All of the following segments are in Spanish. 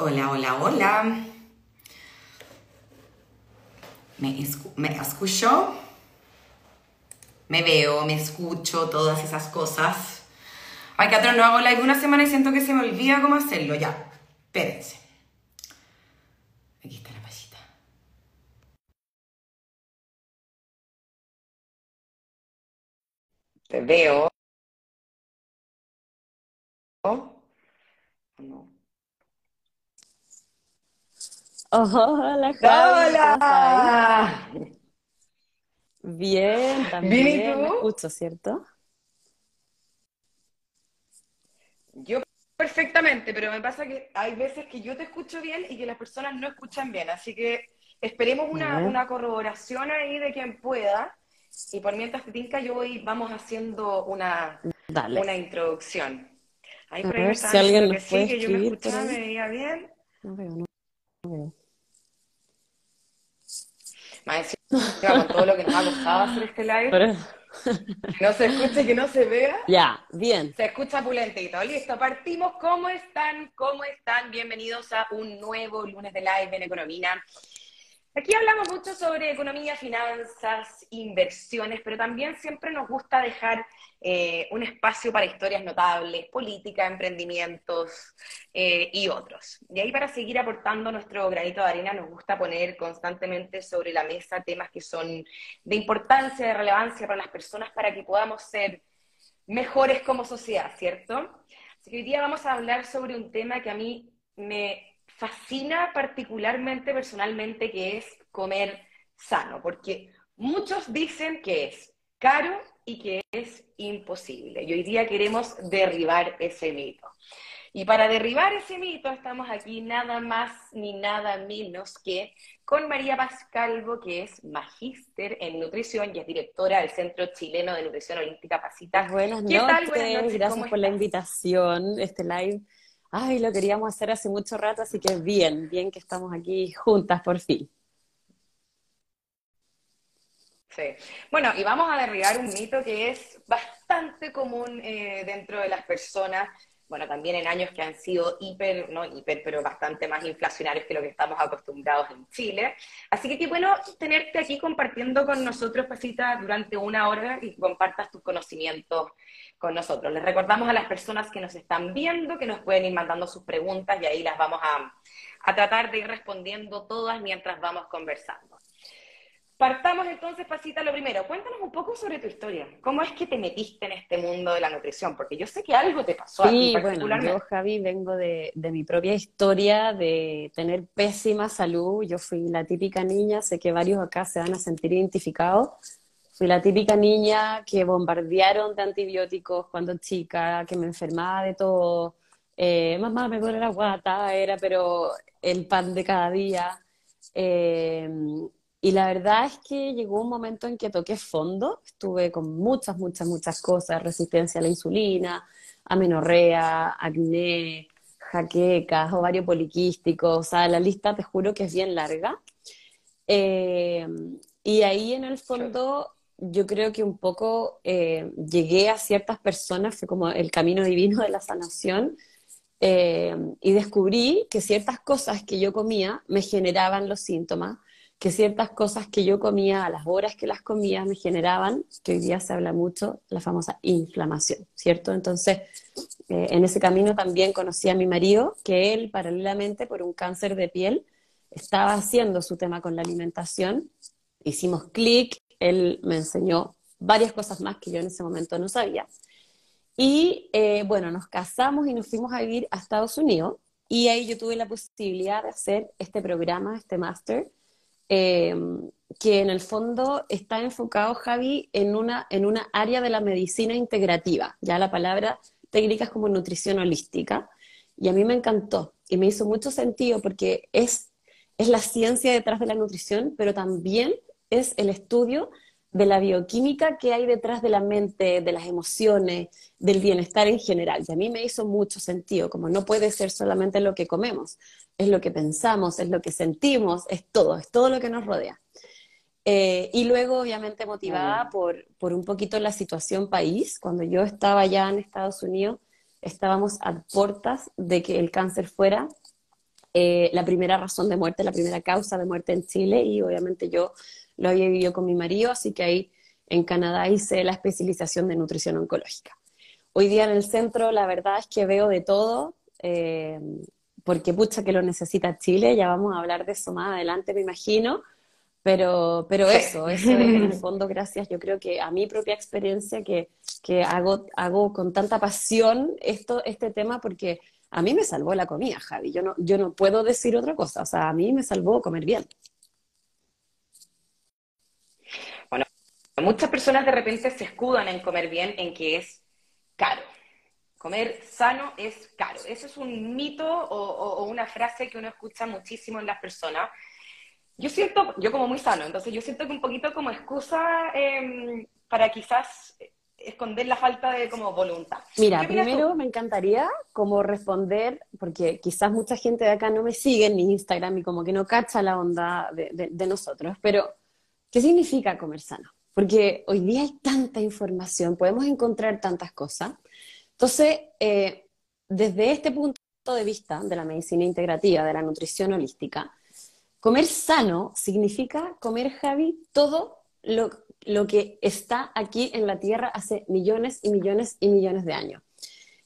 Hola, hola, hola. ¿Me, me escucho? Me veo, me escucho, todas esas cosas. Ay, atrás no hago live una semana y siento que se me olvida cómo hacerlo. Ya, espérense. Aquí está la pasita. Te veo. No. Hola, Javi, ¡Hola! Bien, también ¿Bien y tú? me escucho, ¿cierto? Yo perfectamente, pero me pasa que hay veces que yo te escucho bien y que las personas no escuchan bien, así que esperemos una, una corroboración ahí de quien pueda. Y por mientras te tinca, yo voy, vamos haciendo una, Dale. una introducción. Ahí A por ahí ver me si alguien que sí, puede que yo me escuchaba, ahí. me veía bien. No veo, no Más encima, con todo lo que nos ha costado hacer este live, Pero- que no se escuche, que no se vea. Ya, bien. Se escucha pulentito. Listo, partimos. ¿Cómo están? ¿Cómo están? Bienvenidos a un nuevo lunes de live en Economía. Aquí hablamos mucho sobre economía, finanzas, inversiones, pero también siempre nos gusta dejar eh, un espacio para historias notables, política, emprendimientos eh, y otros. Y ahí para seguir aportando nuestro granito de arena nos gusta poner constantemente sobre la mesa temas que son de importancia, de relevancia para las personas para que podamos ser mejores como sociedad, ¿cierto? Así que hoy día vamos a hablar sobre un tema que a mí me fascina particularmente personalmente, que es comer sano, porque muchos dicen que es caro y que es imposible. Y hoy día queremos derribar ese mito. Y para derribar ese mito estamos aquí nada más ni nada menos que con María Paz Calvo, que es magíster en nutrición y es directora del Centro Chileno de Nutrición Holística Pasita. Buenas ¿Qué noches, tal? Buenas noches, gracias ¿cómo por la invitación, este live. Ay, lo queríamos hacer hace mucho rato, así que bien, bien que estamos aquí juntas por fin. Sí. Bueno, y vamos a derribar un mito que es bastante común eh, dentro de las personas, bueno, también en años que han sido hiper, no hiper, pero bastante más inflacionarios que lo que estamos acostumbrados en Chile. Así que qué bueno tenerte aquí compartiendo con nosotros, Pasita, durante una hora y compartas tus conocimientos con nosotros. Les recordamos a las personas que nos están viendo que nos pueden ir mandando sus preguntas y ahí las vamos a, a tratar de ir respondiendo todas mientras vamos conversando. Partamos entonces, Pasita, lo primero. Cuéntanos un poco sobre tu historia. ¿Cómo es que te metiste en este mundo de la nutrición? Porque yo sé que algo te pasó a ti Sí, bueno, particularmente. yo, Javi, vengo de, de mi propia historia de tener pésima salud. Yo fui la típica niña, sé que varios acá se van a sentir identificados. Fui la típica niña que bombardearon de antibióticos cuando chica, que me enfermaba de todo. Eh, mamá, me duele la guata, era pero el pan de cada día. Eh, y la verdad es que llegó un momento en que toqué fondo, estuve con muchas, muchas, muchas cosas, resistencia a la insulina, amenorrea, acné, jaquecas, ovario poliquístico, o sea, la lista te juro que es bien larga. Eh, y ahí en el fondo yo creo que un poco eh, llegué a ciertas personas, fue como el camino divino de la sanación, eh, y descubrí que ciertas cosas que yo comía me generaban los síntomas, que ciertas cosas que yo comía a las horas que las comía me generaban, que hoy día se habla mucho, la famosa inflamación, ¿cierto? Entonces, eh, en ese camino también conocí a mi marido, que él paralelamente por un cáncer de piel estaba haciendo su tema con la alimentación, hicimos clic, él me enseñó varias cosas más que yo en ese momento no sabía. Y eh, bueno, nos casamos y nos fuimos a vivir a Estados Unidos y ahí yo tuve la posibilidad de hacer este programa, este máster, eh, que en el fondo está enfocado, Javi, en una, en una área de la medicina integrativa. Ya la palabra técnica es como nutrición holística. Y a mí me encantó y me hizo mucho sentido porque es, es la ciencia detrás de la nutrición, pero también es el estudio de la bioquímica que hay detrás de la mente, de las emociones, del bienestar en general. Y a mí me hizo mucho sentido, como no puede ser solamente lo que comemos, es lo que pensamos, es lo que sentimos, es todo, es todo lo que nos rodea. Eh, y luego, obviamente, motivada por, por un poquito la situación país, cuando yo estaba ya en Estados Unidos, estábamos a puertas de que el cáncer fuera eh, la primera razón de muerte, la primera causa de muerte en Chile y obviamente yo lo había vivido con mi marido, así que ahí en Canadá hice la especialización de nutrición oncológica. Hoy día en el centro la verdad es que veo de todo, eh, porque pucha que lo necesita Chile, ya vamos a hablar de eso más adelante me imagino, pero, pero eso, eso es en el fondo gracias yo creo que a mi propia experiencia que, que hago, hago con tanta pasión esto, este tema porque a mí me salvó la comida, Javi. Yo no, yo no puedo decir otra cosa. O sea, a mí me salvó comer bien. Bueno, muchas personas de repente se escudan en comer bien en que es caro. Comer sano es caro. Eso es un mito o, una frase que uno escucha muchísimo en las personas. Yo siento, yo como muy sano, entonces yo siento que un poquito como excusa em, para quizás esconder la falta de como voluntad. Mira, primero me encantaría como responder, porque quizás mucha gente de acá no me sigue en mi Instagram y como que no cacha la onda de, nosotros, pero ¿qué significa comer sano? Porque hoy día hay tanta información, podemos encontrar tantas cosas. Entonces, eh, desde este punto de vista de la medicina integrativa, de la nutrición holística, comer sano significa comer, Javi, todo lo que está aquí en la Tierra hace millones y millones y millones de años.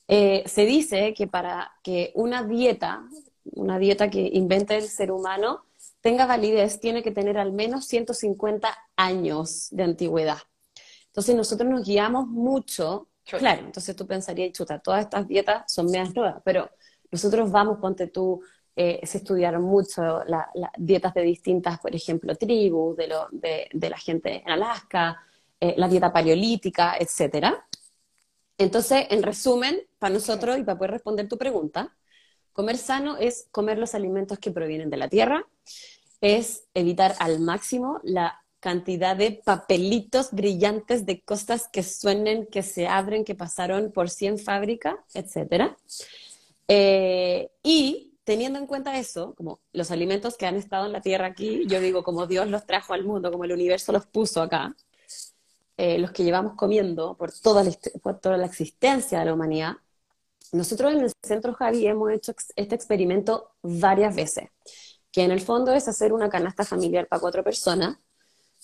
Eh, se dice que para que una dieta, una dieta que invente el ser humano, tenga validez, tiene que tener al menos 150 años de antigüedad. Entonces nosotros nos guiamos mucho, claro, entonces tú pensarías, chuta, todas estas dietas son medias nuevas, pero nosotros vamos, ponte tú, eh, se estudiaron mucho las dietas de distintas, por ejemplo, tribus, de, lo, de, la gente en Alaska, eh, la dieta paleolítica, etc. Entonces, en resumen, para nosotros y para poder responder tu pregunta, comer sano es comer los alimentos que provienen de la tierra, es evitar al máximo la cantidad de papelitos brillantes de cosas que suenen, que se abren, que pasaron por 100 fábricas, etc. Eh, y teniendo en cuenta eso, como los alimentos que han estado en la tierra aquí, yo digo, como Dios los trajo al mundo, como el universo los puso acá, eh, los que llevamos comiendo por toda, la, por toda la existencia de la humanidad, nosotros en el Centro Javi hemos hecho este experimento varias veces, que en el fondo es hacer una canasta familiar para cuatro personas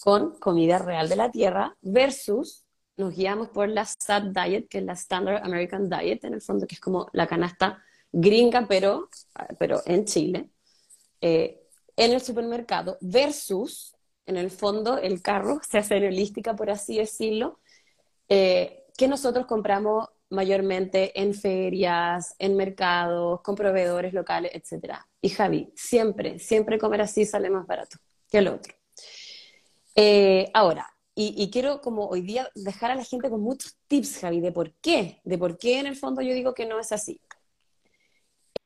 con comida real de la tierra versus nos guiamos por la SAD Diet, que es la Standard American Diet, en el fondo, que es como la canasta gringa, pero, pero en Chile, eh, en el supermercado, versus, en el fondo, el carro, se hace holística, por así decirlo, eh, que nosotros compramos mayormente en ferias, en mercados, con proveedores locales, etc. Y Javi, siempre, siempre comer así sale más barato que el otro. Eh, ahora, y, y, quiero como hoy día dejar a la gente con muchos tips, Javi, de por qué, de por qué en el fondo yo digo que no es así.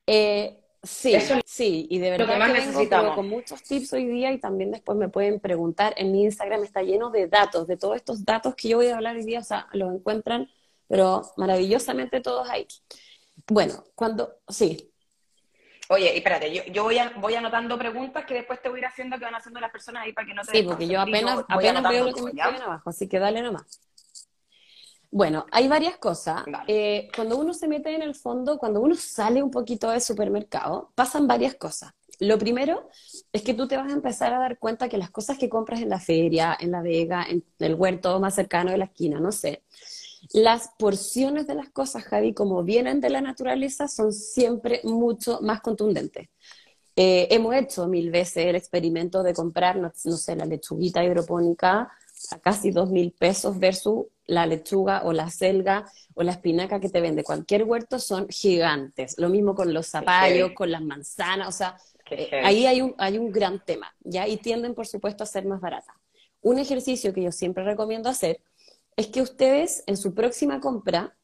Eh, sí, sí, y de verdad que, vengo con muchos tips hoy día y también después me pueden preguntar. En mi Instagram está lleno de datos, de todos estos datos que yo voy a hablar hoy día, o sea, los encuentran, pero maravillosamente todos ahí. Bueno, cuando, sí. Oye, y espérate, yo, yo voy, voy anotando preguntas que después te voy a ir haciendo que van haciendo las personas ahí para que no te Sí, porque yo apenas, apenas veo lo que me escriben abajo, así que dale nomás. Bueno, hay varias cosas. Eh, cuando uno se mete en el fondo, cuando uno sale un poquito del supermercado, pasan varias cosas. Lo primero es que tú te vas a empezar a dar cuenta que las cosas que compras en la feria, en la vega, en el huerto más cercano de la esquina, no sé, las porciones de las cosas, Javi, como vienen de la naturaleza, son siempre mucho más contundentes. Eh, hemos hecho mil veces el experimento de comprar, no, no sé, la lechuguita hidropónica a casi dos mil pesos versus la lechuga o la selga o la espinaca que te vende cualquier huerto son gigantes. Lo mismo con los zapallos, con las manzanas, o sea, eh, ahí hay un, hay un gran tema, ¿ya? Y tienden, por supuesto, a ser más baratas. Un ejercicio que yo siempre recomiendo hacer es que ustedes en su próxima compra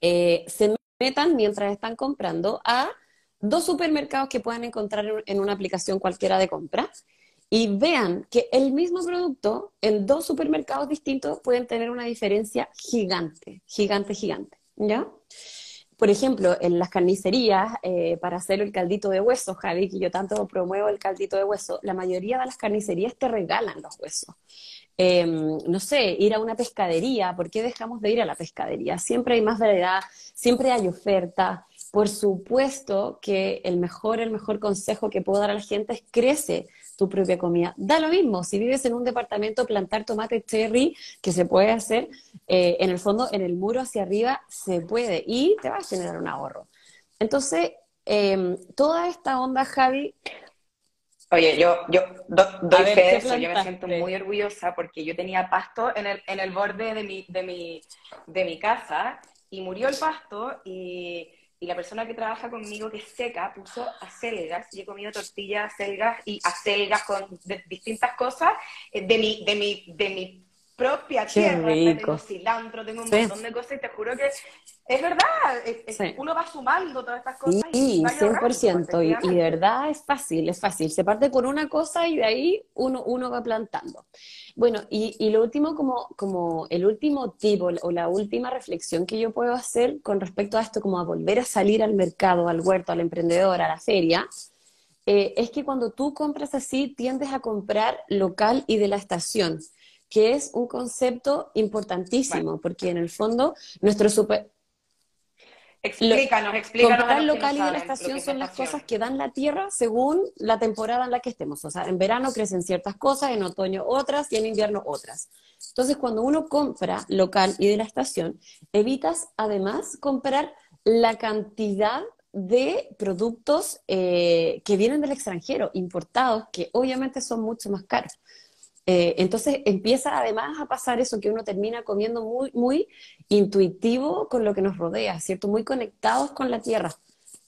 eh, se metan mientras están comprando a dos supermercados que puedan encontrar en una aplicación cualquiera de compra y vean que el mismo producto en dos supermercados distintos pueden tener una diferencia gigante, gigante, gigante, ¿ya? Por ejemplo, en las carnicerías, eh, para hacer el caldito de hueso, Javi, que yo tanto promuevo el caldito de hueso, la mayoría de las carnicerías te regalan los huesos. Em, no sé, ir a una pescadería, ¿por qué dejamos de ir a la pescadería? Siempre hay más variedad, siempre hay oferta, por supuesto que el mejor, el mejor consejo que puedo dar a la gente es crece tu propia comida. Da lo mismo, si vives en un departamento, plantar tomate cherry, que se puede hacer, eh, en el fondo, en el muro hacia arriba, se puede y te va a generar un ahorro. Entonces, em, toda esta onda, Javi... Oye, yo, yo doy fe de eso, yo me siento muy orgullosa porque yo tenía pasto en el, en el borde de mi, de, mi, de mi casa y murió el pasto y y la persona que trabaja conmigo, que es seca, puso acelgas, y he comido tortillas, acelgas y acelgas con distintas cosas eh, de mi, de mi, de mi propia tierra, tengo cilantro, tengo un montón de cosas y te juro que es verdad, uno va sumando todas estas cosas. Sí, y 100%, y, y, de verdad es fácil, es fácil, se parte con una cosa y de ahí uno, uno va plantando. Bueno, y, y lo último, como, como el último tip o la última reflexión que yo puedo hacer con respecto a esto, como a volver a salir al mercado, al huerto, al emprendedor, a la feria, eh, es que cuando tú compras así, tiendes a comprar local y de la estación que es un concepto importantísimo, porque en el fondo nuestro super... Explícanos, explícanos. Comprar local y de la estación son las cosas que dan la tierra según la temporada en la que estemos. O sea, en verano crecen ciertas cosas, en otoño otras y en invierno otras. Entonces, cuando uno compra local y de la estación, evitas además comprar la cantidad de productos eh, que vienen del extranjero, importados, que obviamente son mucho más caros. Eh, entonces empieza además a pasar eso que uno termina comiendo muy, muy intuitivo con lo que nos rodea, ¿cierto? Muy conectados con la tierra.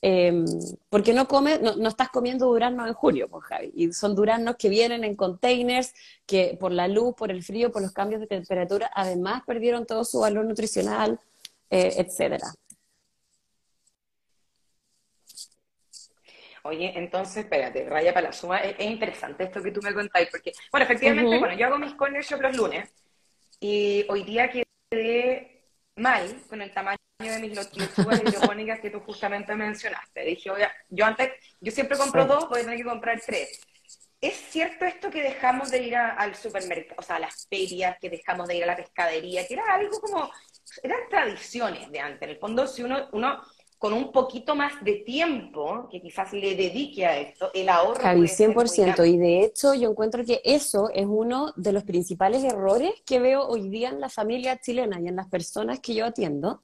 Em, porque no comes, no, estás comiendo duraznos en julio, pues Javi, y son duraznos que vienen en containers, que por la luz, por el frío, por los cambios de temperatura, además perdieron todo su valor nutricional, eh, etcétera. Oye, entonces, espérate, raya para la suma, es, interesante esto que tú me contáis, porque, bueno, efectivamente, bueno, yo hago mis corner shop los lunes, y hoy día quedé mal con el tamaño de mis lechugas hidropónicas que tú justamente mencionaste. Dije, oye, yo antes, yo siempre compro dos, voy a tener que comprar tres. ¿Es cierto esto que dejamos de ir al supermercado, o sea, a las ferias, que dejamos de ir a la pescadería, que era algo como, eran tradiciones de antes. En el fondo, si uno, uno con un poquito más de tiempo que quizás le dedique a esto, el ahorro. Javi, 100%. Y de hecho, yo encuentro que eso es uno de los principales errores que veo hoy día en la familia chilena y en las personas que yo atiendo.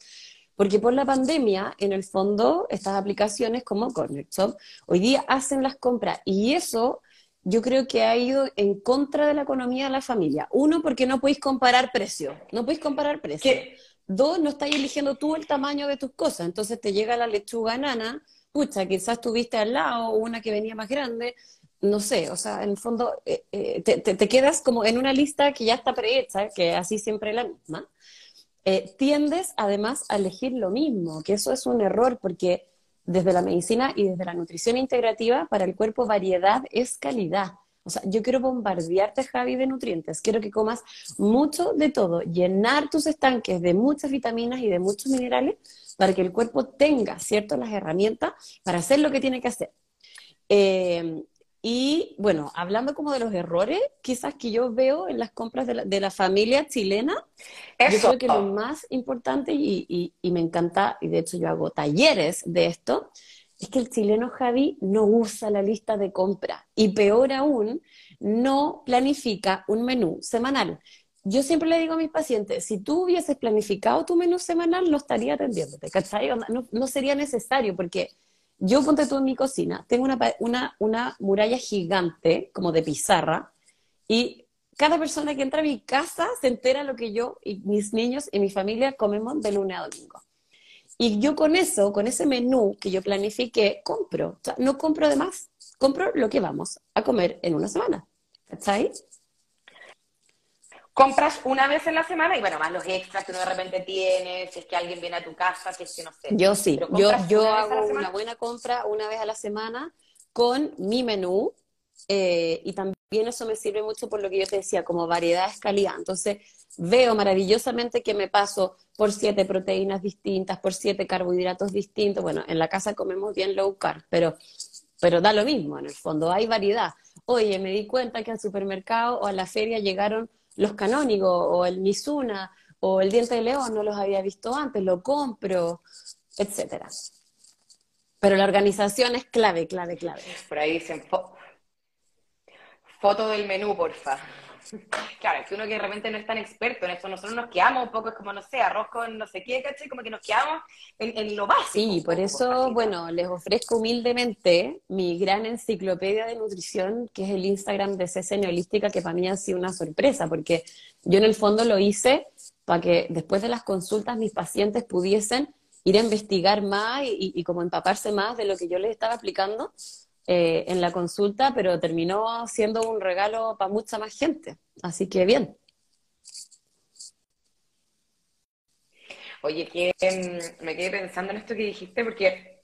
Porque por la pandemia, en el fondo, estas aplicaciones como Corner Shop hoy día hacen las compras y eso yo creo que ha ido en contra de la economía de la familia. Uno, porque no podéis comparar precios. No podéis comparar precios. Dos, no estás eligiendo tú el tamaño de tus cosas. Entonces te llega la lechuga nana, pucha, quizás tuviste al lado una que venía más grande, no sé, o sea, en el fondo eh, eh, te, quedas como en una lista que ya está prehecha, que así siempre la misma. Eh, tiendes además a elegir lo mismo, que eso es un error porque desde la medicina y desde la nutrición integrativa, para el cuerpo variedad es calidad. O sea, yo quiero bombardearte, Javi, de nutrientes. Quiero que comas mucho de todo, llenar tus estanques de muchas vitaminas y de muchos minerales para que el cuerpo tenga, ¿cierto?, las herramientas para hacer lo que tiene que hacer. Eh, y bueno, hablando como de los errores, quizás que yo veo en las compras de la, familia chilena, yo creo que lo más importante, y, y, me encanta, y de hecho yo hago talleres de esto, es que el chileno Javi no usa la lista de compra y peor aún, no planifica un menú semanal. Yo siempre le digo a mis pacientes, si tú hubieses planificado tu menú semanal, lo estaría atendiéndote, ¿cachai? No, no sería necesario porque yo ponte tú en mi cocina, tengo una, una, una muralla gigante, como de pizarra, y cada persona que entra a mi casa se entera lo que yo y mis niños y mi familia comemos de lunes a domingo. Y yo con eso, con ese menú que yo planifiqué, compro. O sea, no compro de más, compro lo que vamos a comer en una semana. ¿Cachai? Compras una vez en la semana y bueno, más los extras que uno de repente tiene, si es que alguien viene a tu casa, si es que no sé. Yo sí, yo, yo hago una buena compra una vez a la semana con mi menú eh, y también eso me sirve mucho por lo que yo te decía, como variedad es calidad. Entonces, veo maravillosamente que me paso por siete proteínas distintas, por siete carbohidratos distintos. Bueno, en la casa comemos bien low carb, pero, pero da lo mismo, en el fondo hay variedad. Oye, me di cuenta que al supermercado o a la feria llegaron los canónigos o el Mizuna o el diente de león, no los había visto antes, lo compro, etcétera. Pero la organización es clave, clave, clave. Por ahí dicen foto del menú, porfa. Claro, es que uno que realmente no es tan experto en eso, nosotros nos quedamos un poco, es como, no sé, arroz con no sé qué, ¿cachai? Como que nos quedamos en, lo básico. Sí, por eso, bueno, les ofrezco humildemente mi gran enciclopedia de nutrición, que es el Instagram de CC Neolística, que para mí ha sido una sorpresa, porque yo en el fondo lo hice para que después de las consultas mis pacientes pudiesen ir a investigar más y, y como empaparse más de lo que yo les estaba aplicando eh, en la consulta, pero terminó siendo un regalo para mucha más gente. Así que bien. Oye, que, mm, me quedé pensando en esto que dijiste, porque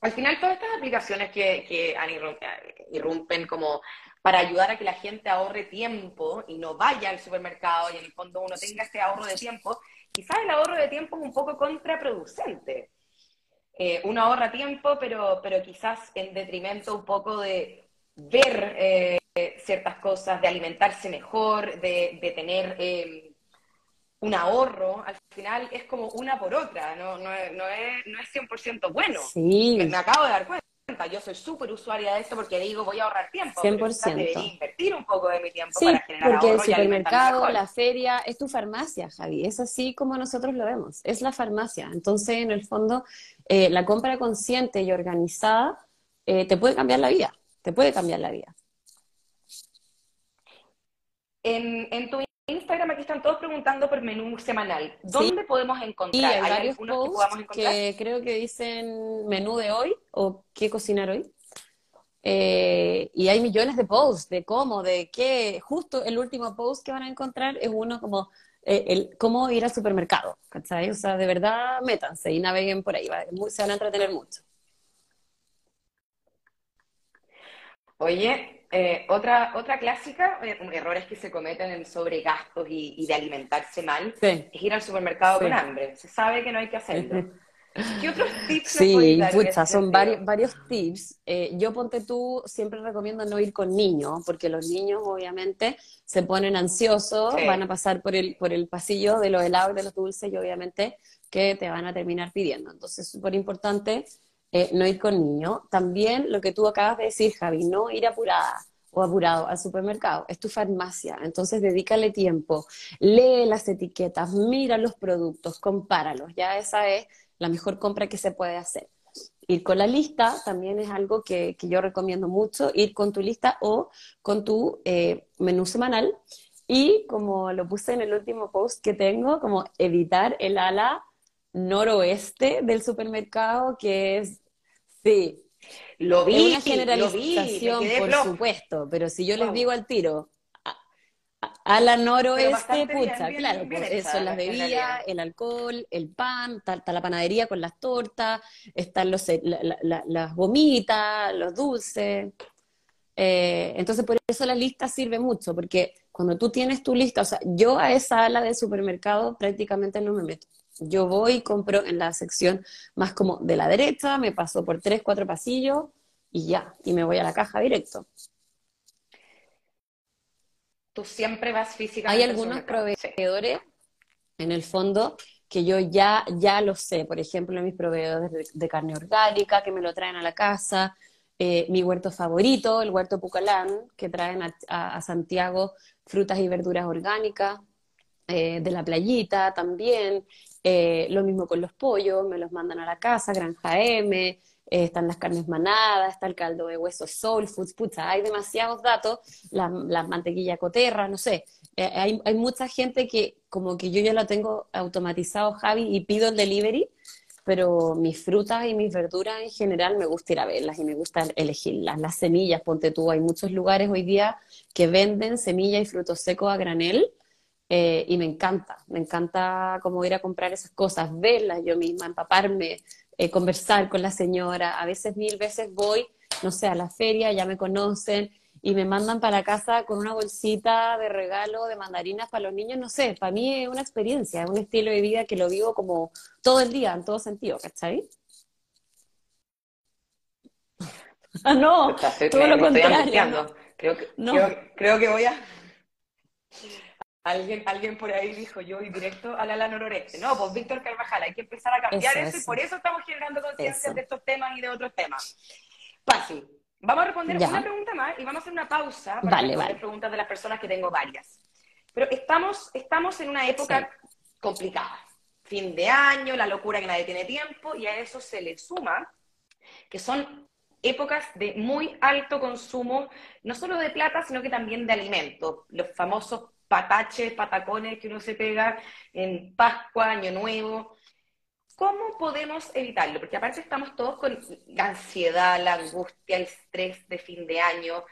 al final todas estas aplicaciones que, que irrumpen como para ayudar a que la gente ahorre tiempo y no vaya al supermercado y en el fondo uno tenga ese ahorro de tiempo, quizás el ahorro de tiempo es un poco contraproducente eh, uno ahorra tiempo, pero, pero quizás en detrimento un poco de ver eh, ciertas cosas, de alimentarse mejor, de, tener eh, un ahorro. Al final es como una por otra, no, no, no, es, no es 100% bueno. Sí. Me, acabo de dar cuenta yo soy súper usuaria de esto porque digo, voy a ahorrar tiempo. 100%. Debería invertir un poco de mi tiempo para generar porque el supermercado, la feria, es tu farmacia, Javi. Es así como nosotros lo vemos. Es la farmacia. Entonces, en el fondo, eh, la compra consciente y organizada eh, te puede cambiar la vida, te puede cambiar la vida. En, tu Instagram aquí están todos preguntando por menú semanal. ¿Dónde podemos encontrar? hay, varios posts que, creo que dicen menú de hoy o qué cocinar hoy. Eh, y hay millones de posts de cómo, de qué. Justo el último post que van a encontrar es uno como eh, el, cómo ir al supermercado, ¿cachai? O sea, de verdad, métanse y naveguen por ahí, se van a entretener mucho. Oye, eh, otra, otra clásica, eh, errores que se cometen en sobregastos y, y de alimentarse mal, es ir al supermercado con hambre. Se sabe que no hay que hacerlo. ¿Qué otros tips Sí, pucha, son varios, varios tips. Eh, yo ponte tú, siempre recomiendo no ir con niños, porque los niños obviamente se ponen ansiosos, van a pasar por el, por el pasillo de los helados y de los dulces y obviamente que te van a terminar pidiendo. Entonces es súper importante eh, no ir con niños. También lo que tú acabas de decir, Javi, no ir apurada o apurado al supermercado, es tu farmacia, entonces dedícale tiempo, lee las etiquetas, mira los productos, compáralos, ya esa es la mejor compra que se puede hacer. Ir con la lista también es algo que, yo recomiendo mucho, ir con tu lista o con tu eh, menú semanal. Y como lo puse en el último post que tengo, como evitar el ala noroeste del supermercado, que es, sí, lo vi, es una generalización, por supuesto, pero si yo les digo al tiro, a la noroeste, pucha, claro, pues eso, las bebidas, el alcohol, el pan, está, la panadería con las tortas, están los, eh, las gomitas, los dulces. Eh, entonces, por eso la lista sirve mucho, porque cuando tú tienes tu lista, o sea, yo a esa ala de supermercado prácticamente no me meto. Yo voy y compro en la sección más como de la derecha, me paso por tres, cuatro pasillos y ya, y me voy a la caja directo tú siempre vas físicamente. Hay algunos proveedores, en el fondo, que yo ya, ya lo sé. Por ejemplo, mis proveedores de, carne orgánica que me lo traen a la casa. Eh, mi huerto favorito, el huerto Pucalán, que traen a, Santiago frutas y verduras orgánicas. Eh, de la playita también. Eh, lo mismo con los pollos, me los mandan a la casa, Granja M. Eh, están las carnes manadas, está el caldo de hueso Soul Foods, pucha, hay demasiados datos, la, mantequilla coterra, no sé, eh, hay, hay, mucha gente que como que yo ya lo tengo automatizado, Javi, y pido el delivery, pero mis frutas y mis verduras en general me gusta ir a verlas y me gusta elegirlas. Las semillas, ponte tú, hay muchos lugares hoy día que venden semillas y frutos secos a granel, eh, y me encanta, me encanta como ir a comprar esas cosas, verlas yo misma, empaparme, eh, conversar con la señora. A veces, mil veces voy, no sé, a la feria, ya me conocen y me mandan para casa con una bolsita de regalo de mandarinas para los niños. No sé, para mí es una experiencia, es un estilo de vida que lo vivo como todo el día, en todo sentido, ¿cachai? Ah, no, todo lo contrario. Creo que, creo que voy a Alguien, alguien por ahí dijo, yo voy directo a la noreste. No, pues Víctor Carvajal, hay que empezar a cambiar eso, y por eso estamos generando conciencia de estos temas y de otros temas. Fácil. Vamos a responder una pregunta más y vamos a hacer una pausa para vale, responder preguntas de las personas que tengo varias. Pero estamos, estamos en una época complicada. Fin de año, la locura que nadie tiene tiempo, y a eso se le suma que son épocas de muy alto consumo, no solo de plata, sino que también de alimentos. Los famosos pataches, patacones que uno se pega en Pascua, Año Nuevo. ¿Cómo podemos evitarlo? Porque aparte estamos todos con la ansiedad, la angustia, el estrés de fin de año.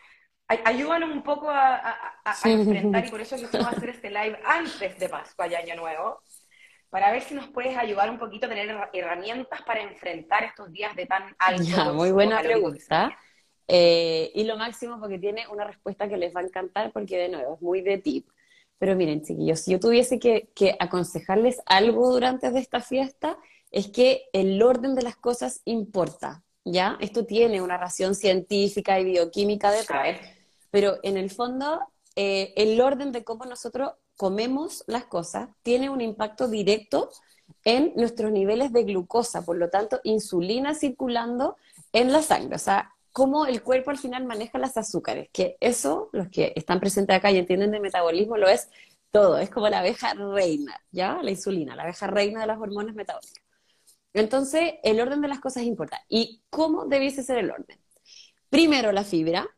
Ayúdanos un poco a, enfrentar, y por eso quisimos hacer este live antes de Pascua y Año Nuevo, para ver si nos puedes ayudar un poquito a tener herramientas para enfrentar estos días de tan alto. muy buena pregunta. Eh, y lo máximo porque tiene una respuesta que les va a encantar porque de nuevo es muy de tip. Pero miren, chiquillos, si yo tuviese que, aconsejarles algo durante esta fiesta, es que el orden de las cosas importa, ¿ya? Esto tiene una razón científica y bioquímica detrás, pero en el fondo eh, el orden de cómo nosotros comemos las cosas tiene un impacto directo en nuestros niveles de glucosa, por lo tanto, insulina circulando en la sangre, o sea, cómo el cuerpo al final maneja las azúcares, que eso, los que están presentes acá y entienden de metabolismo, lo es todo, es como la abeja reina, ¿ya? La insulina, la abeja reina de las hormonas metabólicas. Entonces, el orden de las cosas importa. ¿Y cómo debiese ser el orden? Primero la fibra,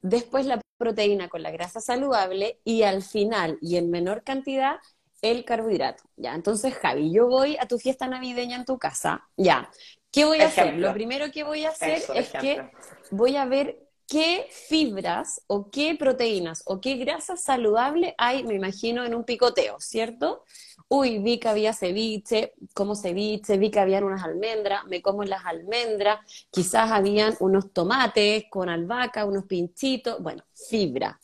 después la proteína con la grasa saludable y al final, y en menor cantidad, el carbohidrato. Ya, entonces, Javi, yo voy a tu fiesta navideña en tu casa. Ya, ¿Qué voy a hacer? Lo primero que voy a hacer es que voy a ver qué fibras o qué proteínas o qué grasa saludable hay, me imagino, en un picoteo, ¿cierto? Uy, vi que había ceviche, como ceviche, vi que habían unas almendras, me como las almendras, quizás habían unos tomates con albahaca, unos pinchitos, bueno, fibra.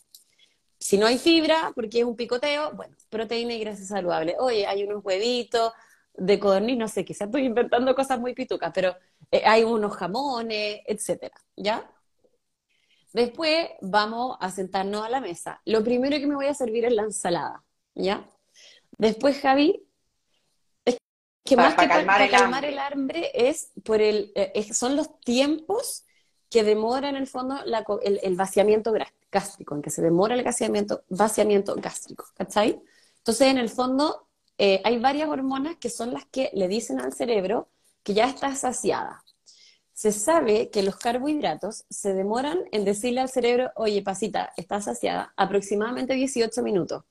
Si no hay fibra, porque es un picoteo, bueno, proteína y grasa saludable. Oye, hay unos huevitos, de codorniz, no sé, quizás estoy inventando cosas muy pitucas, pero eh, hay unos jamones, etcétera, ¿ya? Después vamos a sentarnos a la mesa. Lo primero que me voy a servir es la ensalada, ¿ya? Después, Javi, es que más que calmar, el, calmar hambre. el, hambre. es por el, eh, son los tiempos que demora en el fondo el, vaciamiento gástrico, en que se demora el vaciamiento, vaciamiento gástrico, ¿cachai? Entonces, en el fondo, eh, hay varias hormonas que son las que le dicen al cerebro que ya está saciada. Se sabe que los carbohidratos se demoran en decirle al cerebro, oye, pasita, está saciada, aproximadamente 18 minutos.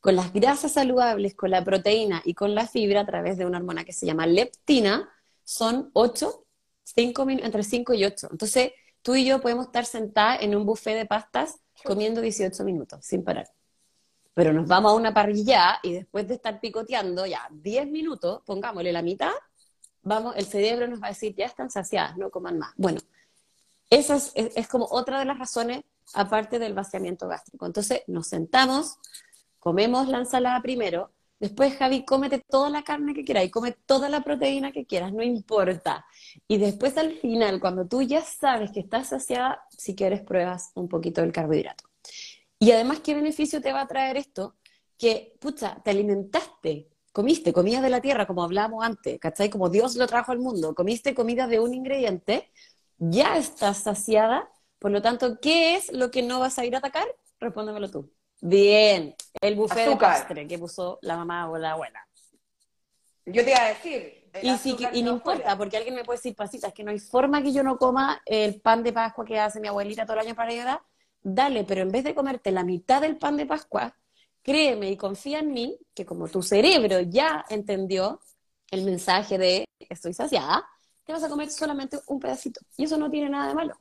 Con las grasas saludables, con la proteína y con la fibra, a través de una hormona que se llama leptina, son 8, 5, entre 5 y 8. Entonces, tú y yo podemos estar sentadas en un buffet de pastas comiendo 18 minutos, sin parar pero nos vamos a una parrilla y después de estar picoteando ya 10 minutos, pongámosle la mitad, vamos, el cerebro nos va a decir, ya están saciadas, no coman más. Bueno, esa es, como otra de las razones, aparte del vaciamiento gástrico. Entonces, nos sentamos, comemos la ensalada primero, después, Javi, cómete toda la carne que quieras y come toda la proteína que quieras, no importa. Y después, al final, cuando tú ya sabes que estás saciada, si quieres, pruebas un poquito del carbohidrato. Y además, ¿qué beneficio te va a traer esto? Que, pucha, te alimentaste, comiste comida de la tierra, como hablábamos antes, ¿cachai? Como Dios lo trajo al mundo, comiste comida de un ingrediente, ya estás saciada, por lo tanto, ¿qué es lo que no vas a ir a atacar? Respóndemelo tú. Bien, el buffet de postre que puso la mamá o la abuela. Yo te iba a decir. Y, si, y no importa, porque alguien me puede decir, pasita, es que no hay forma que yo no coma el pan de Pascua que hace mi abuelita todo el año para ayudar dale, pero en vez de comerte la mitad del pan de Pascua, créeme y confía en mí que como tu cerebro ya entendió el mensaje de estoy saciada, te vas a comer solamente un pedacito. Y eso no tiene nada de malo.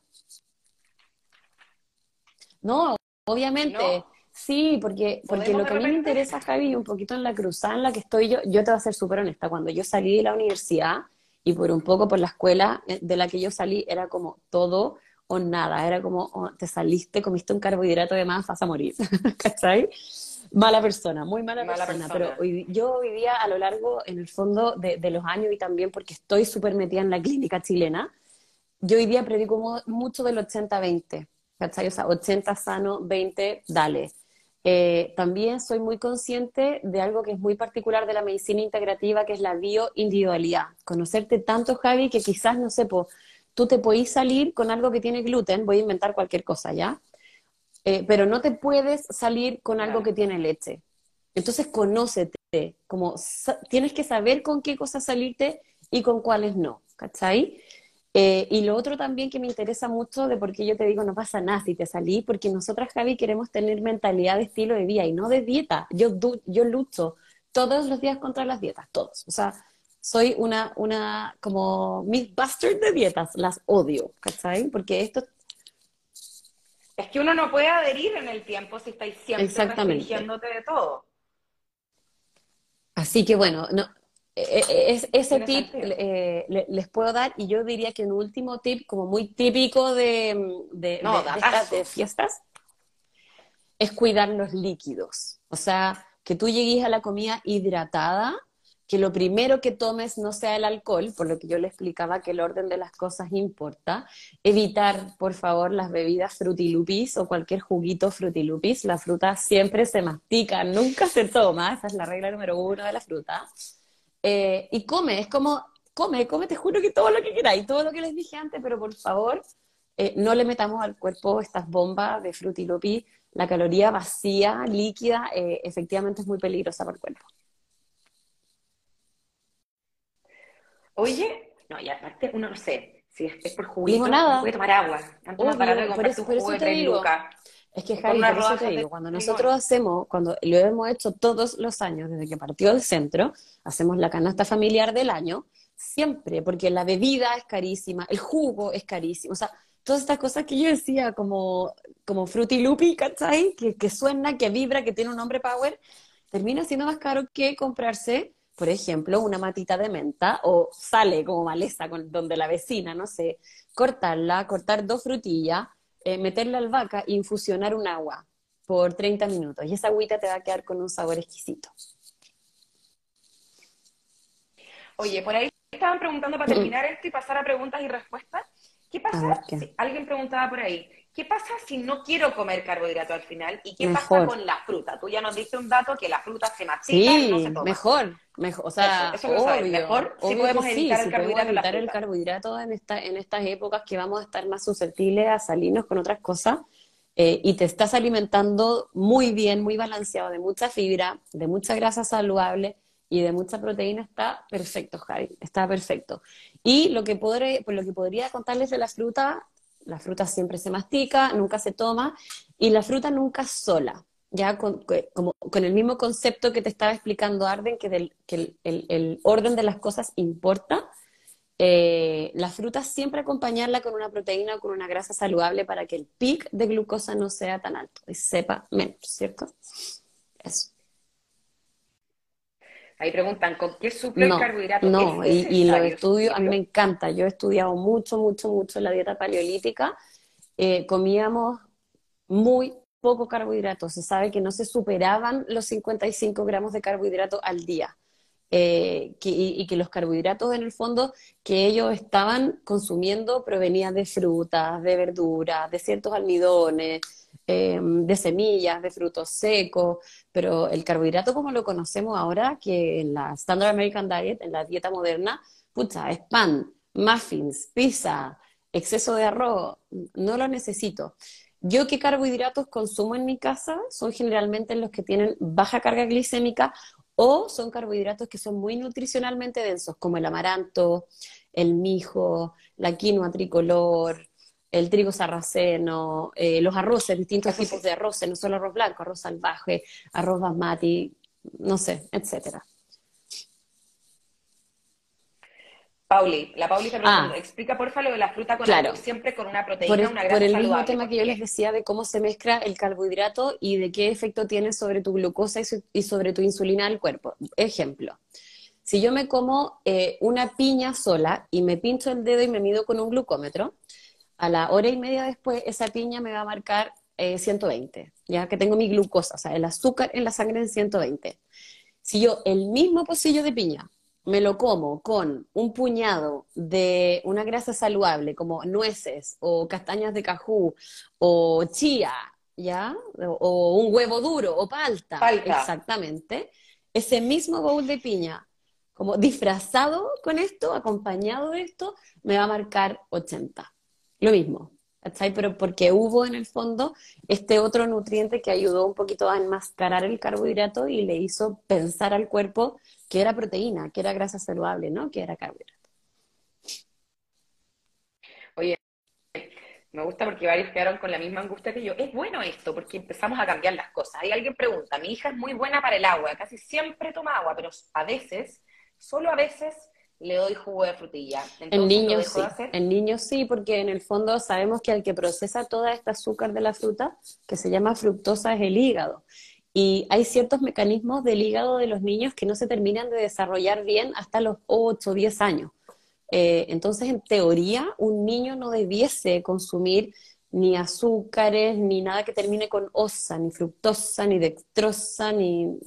No, obviamente. Sí, porque, porque lo que a mí me interesa, Javi, un poquito en la cruzada en la que estoy yo, yo te voy a ser súper honesta, cuando yo salí de la universidad y por un poco por la escuela eh, de la que yo salí, era como todo o nada, era como, oh, te saliste, comiste un carbohidrato de más, vas a morir, ¿cachai? Mala persona, muy mala, persona, pero hoy, yo vivía a lo largo, en el fondo de, los años y también porque estoy súper metida en la clínica chilena, yo hoy día predico mucho del 80-20, ¿cachai? O sea, 80 sano, 20, dale. Eh, también soy muy consciente de algo que es muy particular de la medicina integrativa, que es la bioindividualidad. Conocerte tanto, Javi, que quizás, no sé, tú te podís salir con algo que tiene gluten, voy a inventar cualquier cosa, ¿ya? Eh, pero no te puedes salir con algo que tiene leche. Entonces, conócete, como tienes que saber con qué cosas salirte y con cuáles no, ¿cachai? Eh, y lo otro también que me interesa mucho de por qué yo te digo no pasa nada si te salí, porque nosotras, Javi, queremos tener mentalidad de estilo de vida y no de dieta. Yo, yo lucho todos los días contra las dietas, todos. O sea, soy una, una como Mythbuster de dietas, las odio, ¿cachai? Porque esto... Es que uno no puede adherir en el tiempo si estáis siempre restringiéndote de todo. Así que bueno, no, e, e, es, ese tip eh, les puedo dar y yo diría que un último tip como muy típico de, de, de, fiestas es cuidar los líquidos. O sea, que tú llegues a la comida hidratada, que lo primero que tomes no sea el alcohol, por lo que yo le explicaba que el orden de las cosas importa. Evitar, por favor, las bebidas frutilupis o cualquier juguito frutilupis. La fruta siempre se mastica, nunca se toma. Esa es la regla número uno de la fruta. Eh, y come, es como, come, come, te juro que todo lo que queráis, todo lo que les dije antes, pero por favor, eh, no le metamos al cuerpo estas bombas de frutilopi. La caloría vacía, líquida, eh, efectivamente es muy peligrosa para el cuerpo. Oye, no, y aparte uno no sé, si es, por juguito, no puede tomar agua. por eso, por eso te digo, es que Javi, por eso te digo, cuando nosotros hacemos, cuando lo hemos hecho todos los años, desde que partió el centro, hacemos la canasta familiar del año, siempre, porque la bebida es carísima, el jugo es carísimo, o sea, todas estas cosas que yo decía, como, como Lupi, ¿cachai? Que, que suena, que vibra, que tiene un nombre power, termina siendo más caro que comprarse, por ejemplo, una matita de menta o sale como maleza con, donde la vecina, no sé, cortarla, cortar dos frutillas, eh, meterle al vaca e infusionar un agua por 30 minutos. Y esa agüita te va a quedar con un sabor exquisito. Oye, por ahí estaban preguntando para terminar esto y pasar a preguntas y respuestas. ¿Qué pasa? alguien preguntaba por ahí, ¿qué pasa si no quiero comer carbohidrato al final? ¿Y qué pasa con la fruta? Tú ya nos diste un dato que la fruta se mastica y no se toma. mejor, mejor, o sea, obvio, mejor si podemos evitar, el, carbohidrato evitar el carbohidrato en, esta, en estas épocas que vamos a estar más susceptibles a salirnos con otras cosas. Eh, y te estás alimentando muy bien, muy balanceado, de mucha fibra, de mucha grasa saludable, y de mucha proteína está perfecto, Javi, está perfecto. Y lo que, podré, pues lo que podría contarles de la fruta, la fruta siempre se mastica, nunca se toma, y la fruta nunca sola, ya con, el mismo concepto que te estaba explicando Arden, que el, orden de las cosas importa. Eh, la fruta siempre acompañarla con una proteína o con una grasa saludable para que el pic de glucosa no sea tan alto y sepa menos, ¿cierto? Eso. Ahí preguntan, ¿con qué suple el carbohidrato? No, y, y, los estudios, a mí me encanta. Yo he estudiado mucho, mucho, mucho la dieta paleolítica. Eh, comíamos muy poco carbohidrato. Se sabe que no se superaban los 55 gramos de carbohidrato al día. Eh, y, que los carbohidratos en el fondo que ellos estaban consumiendo provenían de frutas, de verduras, de ciertos almidones, Em, de semillas, de frutos secos, pero el carbohidrato como lo conocemos ahora, que en la Standard American Diet, en la dieta moderna, pucha, es pan, muffins, pizza, exceso de arroz, no lo necesito. Yo qué carbohidratos consumo en mi casa son generalmente los que tienen baja carga glicémica o son carbohidratos que son muy nutricionalmente densos, como el amaranto, el mijo, la quinoa tricolor, el trigo sarraceno, eh, los arroces, distintos tipos de arroces, no solo arroz blanco, arroz salvaje, arroz basmati, no sé, etcétera. Pauli, la Pauli está preguntando, ah, explica porfa lo de la fruta con claro, siempre con una proteína, una grasa Por el mismo tema que yo les decía de cómo se mezcla el carbohidrato y de qué efecto tiene sobre tu glucosa y sobre tu insulina del cuerpo. Ejemplo, si yo me como eh, una piña sola y me pincho el dedo y me mido con un glucómetro, a la hora y media después esa piña me va a marcar 120, eh, ya que tengo mi glucosa, o sea, el azúcar en la sangre en 120. Si yo el mismo pocillo de piña me lo como con un puñado de una grasa saludable como nueces o castañas de cajú o chía ¿ya? O, un huevo duro, o palta. Palta. Exactamente. Ese mismo bowl de piña, como disfrazado con esto, acompañado de esto, me va a marcar 80. Lo mismo, ¿cachai? Pero porque hubo en el fondo este otro nutriente que ayudó un poquito a enmascarar el carbohidrato y le hizo pensar al cuerpo que era proteína, que era grasa saludable, ¿no? Que era carbohidrato. Me gusta porque varios quedaron con la misma angustia que yo. Es bueno esto porque empezamos a cambiar las cosas. Hay alguien pregunta, mi hija es muy buena para el agua, casi siempre toma agua, pero a veces, solo a veces, le doy jugo de frutilla. en niños sí, en niños sí, porque en el fondo sabemos que el que procesa toda esta azúcar de la fruta, que se llama fructosa, es el hígado. Y hay ciertos mecanismos del hígado de los niños que no se terminan de desarrollar bien hasta los 8 o 10 años. Eh, entonces, en teoría, un niño no debiese consumir ni azúcares, ni nada que termine con osa, ni fructosa, ni dextrosa, ni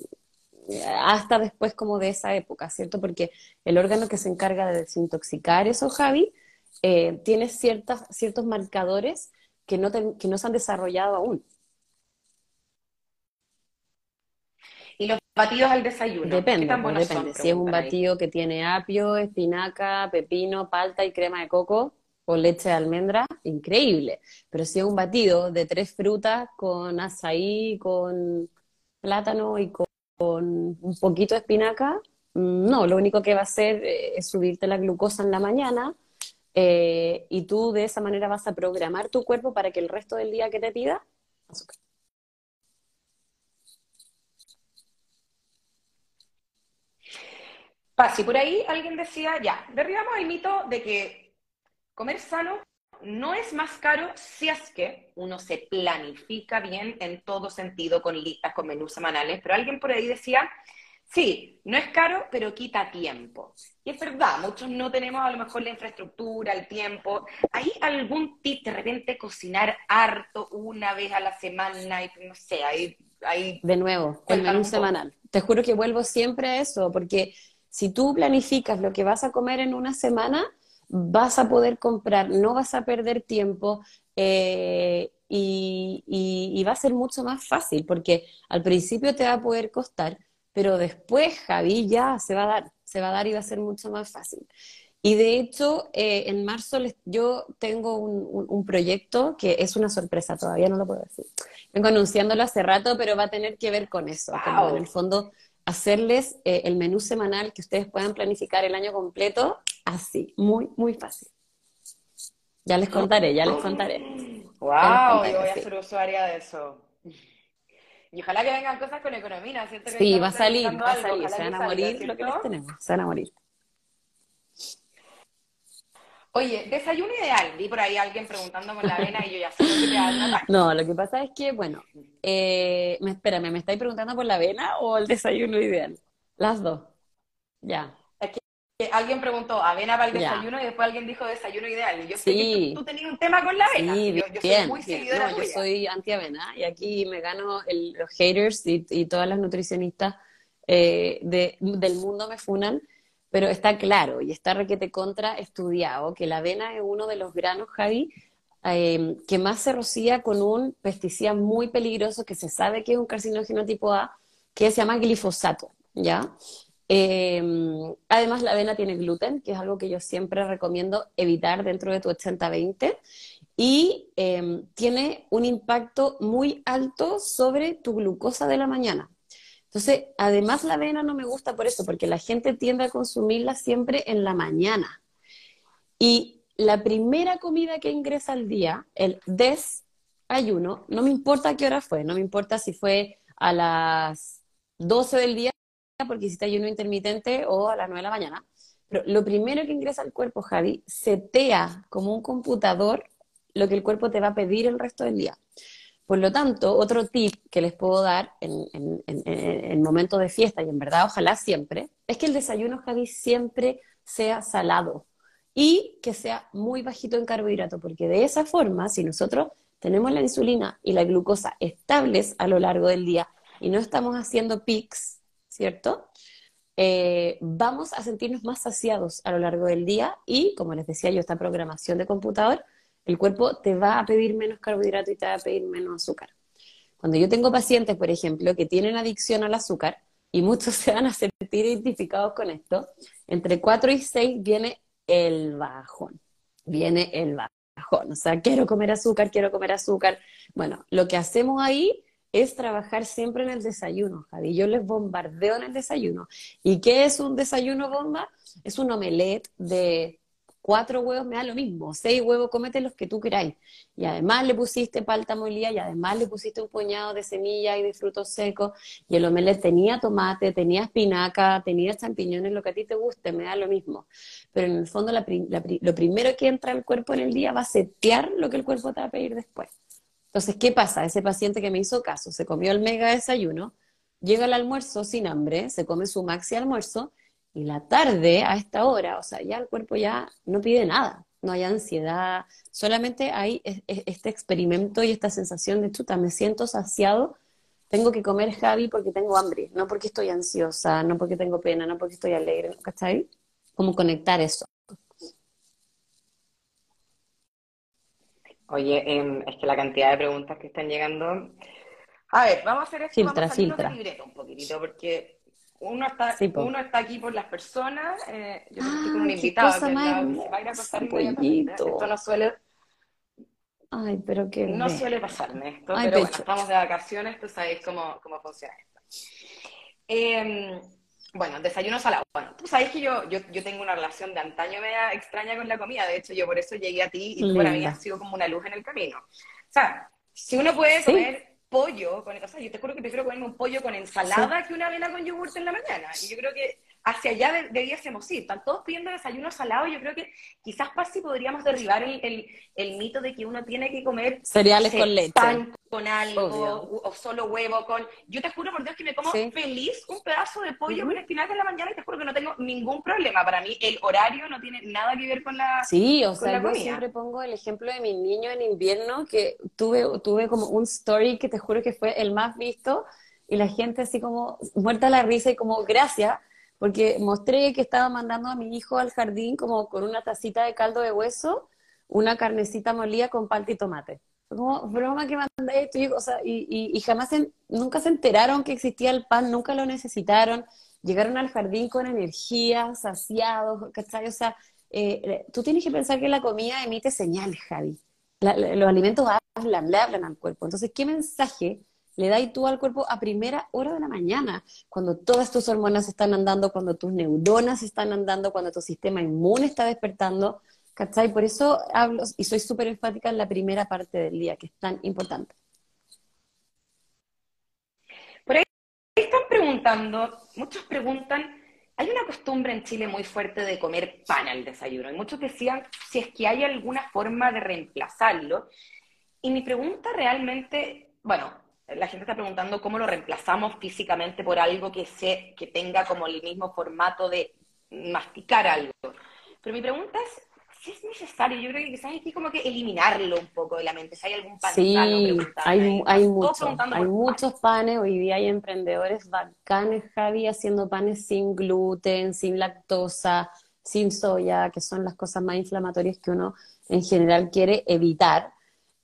hasta después como de esa época, ¿cierto? Porque el órgano que se encarga de desintoxicar eso, Javi, eh, tiene ciertas, ciertos marcadores que no, que no se han desarrollado aún. Y los batidos al desayuno. Depende, pues, depende. si es un batido que tiene apio, espinaca, pepino, palta y crema de coco o leche de almendra, increíble. Pero si es un batido de tres frutas con azaí, con plátano y con, un poquito de espinaca, mm, no, lo único que va a hacer eh, es subirte la glucosa en la mañana eh, y tú de esa manera vas a programar tu cuerpo para que el resto del día que te pida, azúcar. Si por ahí alguien decía, ya, derribamos el mito de que comer sano no es más caro si es que uno se planifica bien en todo sentido con listas, con menús semanales, pero alguien por ahí decía, sí, no es caro, pero quita tiempo. Y es verdad, muchos no tenemos a lo mejor la infraestructura, el tiempo. ¿Hay algún tip de repente cocinar harto una vez a la semana? Y no sé, hay... hay... De nuevo, el menú semanal. Te juro que vuelvo siempre a eso, porque si tú planificas lo que vas a comer en una semana, vas a poder comprar, no vas a perder tiempo eh, y, va a ser mucho más fácil, porque al principio te va a poder costar, pero después, Javi, ya se va a dar, se va a dar y va a ser mucho más fácil. Y de hecho, eh, en marzo yo tengo un, proyecto que es una sorpresa, todavía no lo puedo decir. Vengo anunciándolo hace rato, pero va a tener que ver con eso, como en el fondo hacerles eh, el menú semanal que ustedes puedan planificar el año completo así, muy, muy fácil. Ya les contaré, ya les contaré. ¡Wow! yo voy a ser usuaria de eso. Y ojalá que vengan cosas con economía, ¿cierto? sí, va a salir, va a salir, se van a morir lo que les tenemos, se van a morir. Oye, desayuno ideal. Vi por ahí alguien preguntando por la avena y yo ya sé lo que te No, lo que pasa es que, bueno, eh, espérame, ¿me estáis preguntando por la avena o el desayuno ideal? Las dos. Ya. Es que alguien preguntó avena para el desayuno y después alguien dijo desayuno ideal. Y yo sé que tú, tenías un tema con la avena. Sí, yo, soy muy seguidora no, Yo soy anti-avena y aquí me gano los haters y, todas las nutricionistas eh, del mundo me funan pero está claro y está requete contra estudiado que la avena es uno de los granos, Javi, em, que más se rocía con un pesticida muy peligroso que se sabe que es un carcinógeno tipo A, que se llama glifosato, ¿ya? Em, además, la avena tiene gluten, que es algo que yo siempre recomiendo evitar dentro de tu 80-20, y em, tiene un impacto muy alto sobre tu glucosa de la mañana. Entonces, además la avena no me gusta por eso, porque la gente tiende a consumirla siempre en la mañana. Y la primera comida que ingresa al día, el desayuno, no me importa qué hora fue, no me importa si fue a las 12 del día, porque hiciste ayuno intermitente, o a las 9 de la mañana. Pero lo primero que ingresa al cuerpo, Javi, setea como un computador lo que el cuerpo te va a pedir el resto del día. Por lo tanto, otro tip que les puedo dar en, en, momentos de fiesta, y en verdad ojalá siempre, es que el desayuno, Javi, siempre sea salado y que sea muy bajito en carbohidrato, porque de esa forma, si nosotros tenemos la insulina y la glucosa estables a lo largo del día y no estamos haciendo pics, ¿cierto? Eh, vamos a sentirnos más saciados a lo largo del día y, como les decía yo, esta programación de computador el cuerpo te va a pedir menos carbohidrato y te va a pedir menos azúcar. Cuando yo tengo pacientes, por ejemplo, que tienen adicción al azúcar, y muchos se van a sentir identificados con esto, entre 4 y 6 viene el bajón, viene el bajón, o sea, quiero comer azúcar, quiero comer azúcar. Bueno, lo que hacemos ahí es trabajar siempre en el desayuno, Javi. Yo les bombardeo en el desayuno. ¿Y qué es un desayuno bomba? Es un omelette de cuatro huevos me da lo mismo, seis huevos, cómete los que tú queráis. Y además le pusiste palta molida y además le pusiste un puñado de semillas y de frutos secos. Y el omelette tenía tomate, tenía espinaca, tenía champiñones, lo que a ti te guste, me da lo mismo. Pero en el fondo lo primero que entra al cuerpo en el día va a setear lo que el cuerpo te va a pedir después. Entonces, ¿qué pasa? Ese paciente que me hizo caso, se comió el mega desayuno, llega al almuerzo sin hambre, se come su maxi almuerzo y la tarde, a esta hora, o sea, ya el cuerpo ya no pide nada, no hay ansiedad, solamente hay este experimento y esta sensación de chuta, me siento saciado, tengo que comer Javi porque tengo hambre, no porque estoy ansiosa, no porque tengo pena, no porque estoy alegre, ¿cachai? Como conectar eso. Oye, em, es que la cantidad de preguntas que están llegando. A ver, vamos a hacer esto, filtra, vamos a filtra. un poquitito, porque uno está, uno está aquí por las personas, eh, yo estoy con un invitado que la, va a ir a pasar Esto no suele... Ay, pero qué No suele pasarme esto, pero bueno, estamos de vacaciones, tú sabes cómo, cómo funciona esto. Eh, bueno, desayuno salado. Bueno, tú sabes que yo, yo, yo, tengo una relación de antaño media extraña con la comida. De hecho, yo por eso llegué a ti y tú para mí has sido como una luz en el camino. O sea, si uno puede comer pollo, con, o sea, yo te juro que prefiero comerme un pollo con ensalada que una avena con yogurt en la mañana. Y yo creo que hacia allá de, debiésemos ir. Están todos pidiendo desayuno salado. Yo creo que quizás casi podríamos derribar el, el, mito de que uno tiene que comer cereales con leche. Pan con algo, o, solo huevo con... Yo te juro por Dios que me como feliz un pedazo de pollo con espinaca en la mañana y te juro que no tengo ningún problema. Para mí el horario no tiene nada que ver con la Sí, o sea, yo siempre pongo el ejemplo de mi niño en invierno que tuve, tuve como un story que te juro que fue el más visto y la gente así como muerta la risa y como gracias porque mostré que estaba mandando a mi hijo al jardín como con una tacita de caldo de hueso, una carnecita molida con palta y tomate. Como, broma que mandé esto, y, o sea, y, jamás, nunca se enteraron que existía el pan, nunca lo necesitaron, llegaron al jardín con energía, saciados, ¿cachai? O sea, eh, tú tienes que pensar que la comida emite señales, Javi. los alimentos hablan, le hablan al cuerpo. Entonces, ¿qué mensaje le dais tú al cuerpo a primera hora de la mañana, cuando todas tus hormonas están andando, cuando tus neuronas están andando, cuando tu sistema inmune está despertando, ¿cachai? Por eso hablo y soy súper enfática en la primera parte del día, que es tan importante. Por ahí están preguntando, muchos preguntan, hay una costumbre en Chile muy fuerte de comer pan al desayuno, y muchos decían si es que hay alguna forma de reemplazarlo. Y mi pregunta realmente, bueno, la gente está preguntando cómo lo reemplazamos físicamente por algo que, se, que tenga como el mismo formato de masticar algo. Pero mi pregunta es si es necesario. Yo creo que quizás hay que como que eliminarlo un poco de la mente. Si hay algún pan. Sí, hay, hay, muchos. Hay muchos panes. Hoy día hay emprendedores bacanes, Javi, haciendo panes sin gluten, sin lactosa, sin soya, que son las cosas más inflamatorias que uno en general quiere evitar.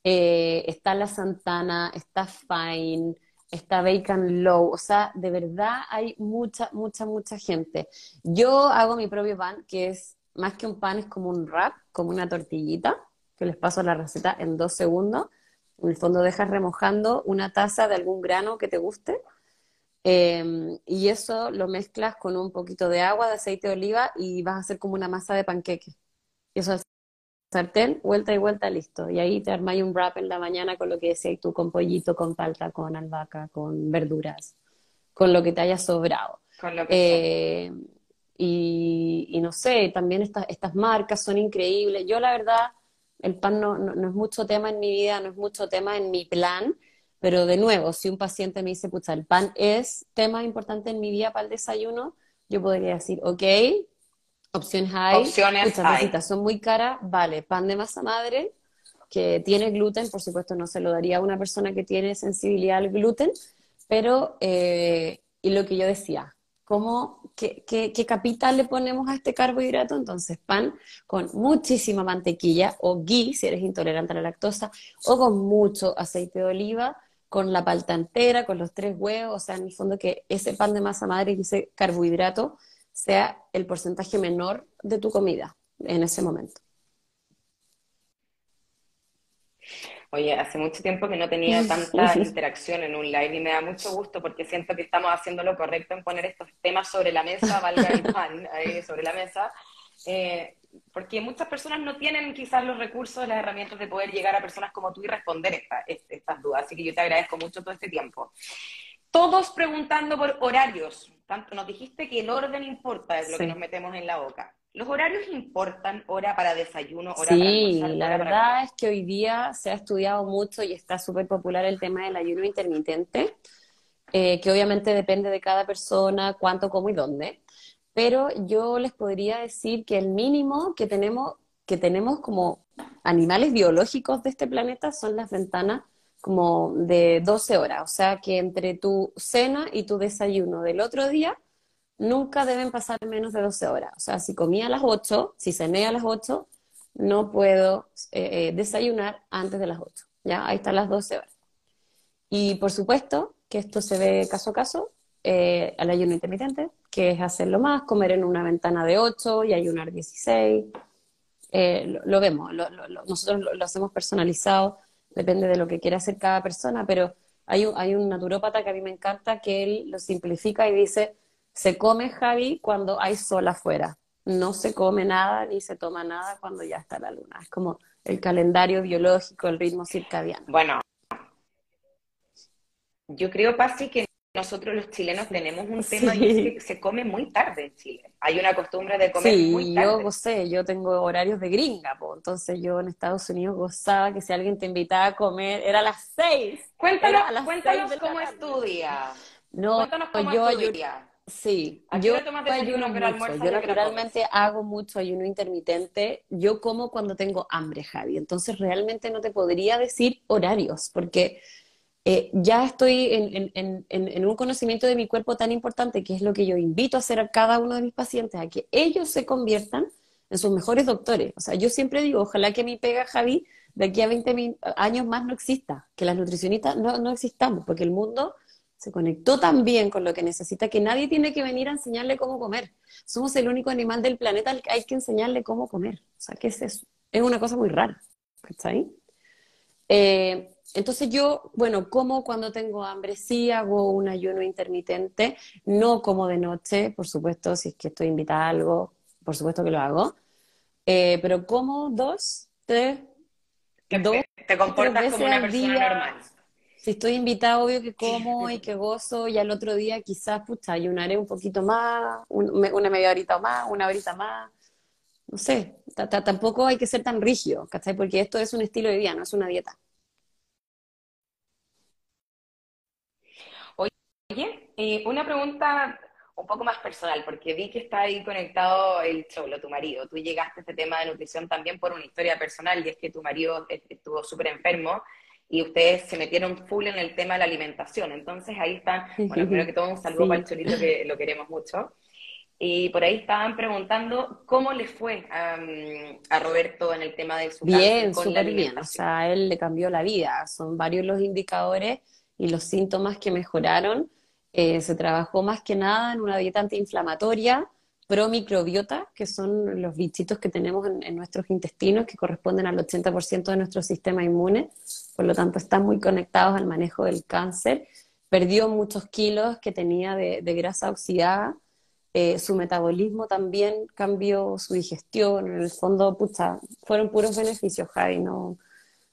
Eh, está la Santana, está Fine, está Bacon Low, o sea, de verdad hay mucha, mucha, mucha gente. Yo hago mi propio pan, que es más que un pan, es como un wrap, como una tortillita, que les paso la receta en dos segundos. En el fondo dejas remojando una taza de algún grano que te guste. Em, y eso lo mezclas con un poquito de agua, de aceite de oliva y vas a hacer como una masa de panqueque. Eso sartén, vuelta y vuelta, listo. Y ahí te armáis un wrap en la mañana con lo que decías tú, con pollito, con palta, con albahaca, con verduras, con lo que te haya sobrado. Eh, y, no sé, también estas, estas marcas son increíbles. Yo la verdad, el pan no, no, es mucho tema en mi vida, no es mucho tema en mi plan, pero de nuevo, si un paciente me dice, pucha, el pan es tema importante en mi vida para el desayuno, yo podría decir, ok, Opciones hay. Opciones hay. son muy caras. Vale, pan de masa madre, que tiene gluten, por supuesto no se lo daría a una persona que tiene sensibilidad al gluten, pero, eh, y lo que yo decía, ¿cómo, qué, qué, qué, capital le ponemos a este carbohidrato? Entonces, pan con muchísima mantequilla o ghee, si eres intolerante a la lactosa, o con mucho aceite de oliva, con la palta entera, con los tres huevos, o sea, en el fondo que ese pan de masa madre y ese carbohidrato sea el porcentaje menor de tu comida en ese momento. Oye, hace mucho tiempo que no tenía tanta interacción en un live y me da mucho gusto porque siento que estamos haciendo lo correcto en poner estos temas sobre la mesa, valga el pan ahí sobre la mesa, eh, porque muchas personas no tienen quizás los recursos, las herramientas de poder llegar a personas como tú y responder estas dudas. Así que yo te agradezco mucho todo este tiempo. Todos preguntando por horarios. Tanto nos dijiste que el orden importa, es lo que nos metemos en la boca. ¿Los horarios importan? ¿Hora para desayuno? Hora sí, la verdad es que hoy día se ha estudiado mucho y está súper popular el tema del ayuno intermitente, eh, que obviamente depende de cada persona, cuánto, cómo y dónde. Pero yo les podría decir que el mínimo que tenemos, que tenemos como animales biológicos de este planeta son las ventanas como de 12 horas. O sea que entre tu cena y tu desayuno del otro día nunca deben pasar menos de 12 horas. O sea, si comía a las 8, si cené a las 8, no puedo eh, eh, desayunar antes de las 8. ¿ya? Ahí están las 12 horas. Y por supuesto que esto se ve caso a caso eh, al ayuno intermitente, que es hacerlo más, comer en una ventana de 8 y ayunar 16. lo, vemos, nosotros lo, hacemos personalizado, depende de lo que quiera hacer cada persona, pero hay un, hay un naturópata que a mí me encanta que él lo simplifica y dice, se come, Javi, cuando hay sol afuera. No se come nada ni se toma nada cuando ya está la luna. Es como el calendario biológico, el ritmo circadiano. Bueno, yo creo, Pasi, que nosotros los chilenos tenemos un tema y es que se come muy tarde en Chile. Hay una costumbre de comer muy tarde. yo gocé, yo tengo horarios de gringa, entonces yo en Estados Unidos gozaba que si alguien te invitaba a comer, era a las seis. Cuéntanos, cuéntanos cómo es tu día. No, cuéntanos cómo yo, es tu día. Sí, yo ayuno mucho. Yo naturalmente hago mucho ayuno intermitente. Yo como cuando tengo hambre, Javi. Entonces realmente no te podría decir horarios, porque eh, ya estoy en, un conocimiento de mi cuerpo tan importante que es lo que yo invito a hacer a cada uno de mis pacientes, a que ellos se conviertan en sus mejores doctores. O sea, yo siempre digo, ojalá que mi pega, Javi, de aquí a 20 años más no exista, que las nutricionistas no, no existamos, porque el mundo se conectó tan bien con lo que necesita que nadie tiene que venir a enseñarle cómo comer. Somos el único animal del planeta al que hay que enseñarle cómo comer. O sea, ¿qué es eso? Es una cosa muy rara. ¿Está eh, entonces yo, bueno, como cuando tengo hambre, sí hago un ayuno intermitente, no como de noche, por supuesto, si es que estoy invitada a algo, por supuesto que lo hago, eh, pero como dos, tres, dos, te comportas como una persona normal si estoy invitada, obvio que como y que gozo, y al otro día quizás, pucha, ayunaré un poquito más, una media horita más, una horita más. No sé, tampoco hay que ser tan rígido, ¿cachai? Porque esto es un estilo de vida, no es una dieta. Oye, eh, una pregunta un poco más personal, porque vi que está ahí conectado el Cholo, tu marido. Tú llegaste a este tema de nutrición también por una historia personal, y es que tu marido estuvo súper enfermo y ustedes se metieron full en el tema de la alimentación. Entonces ahí están, bueno, primero que todo un saludo para el Cholito que lo queremos mucho. Y por ahí estaban preguntando cómo le fue a, Roberto en el tema de su Bien, súper bien. O sea, él le cambió la vida. Son varios los indicadores y los síntomas que mejoraron. Eh, se trabajó más que nada en una dieta antiinflamatoria, promicrobiota, que son los bichitos que tenemos en, nuestros intestinos, que corresponden al 80% de nuestro sistema inmune, por lo tanto están muy conectados al manejo del cáncer. Perdió muchos kilos que tenía de, grasa oxidada, eh, su metabolismo también cambió, su digestión, en el fondo, pucha, fueron puros beneficios, Javi, no...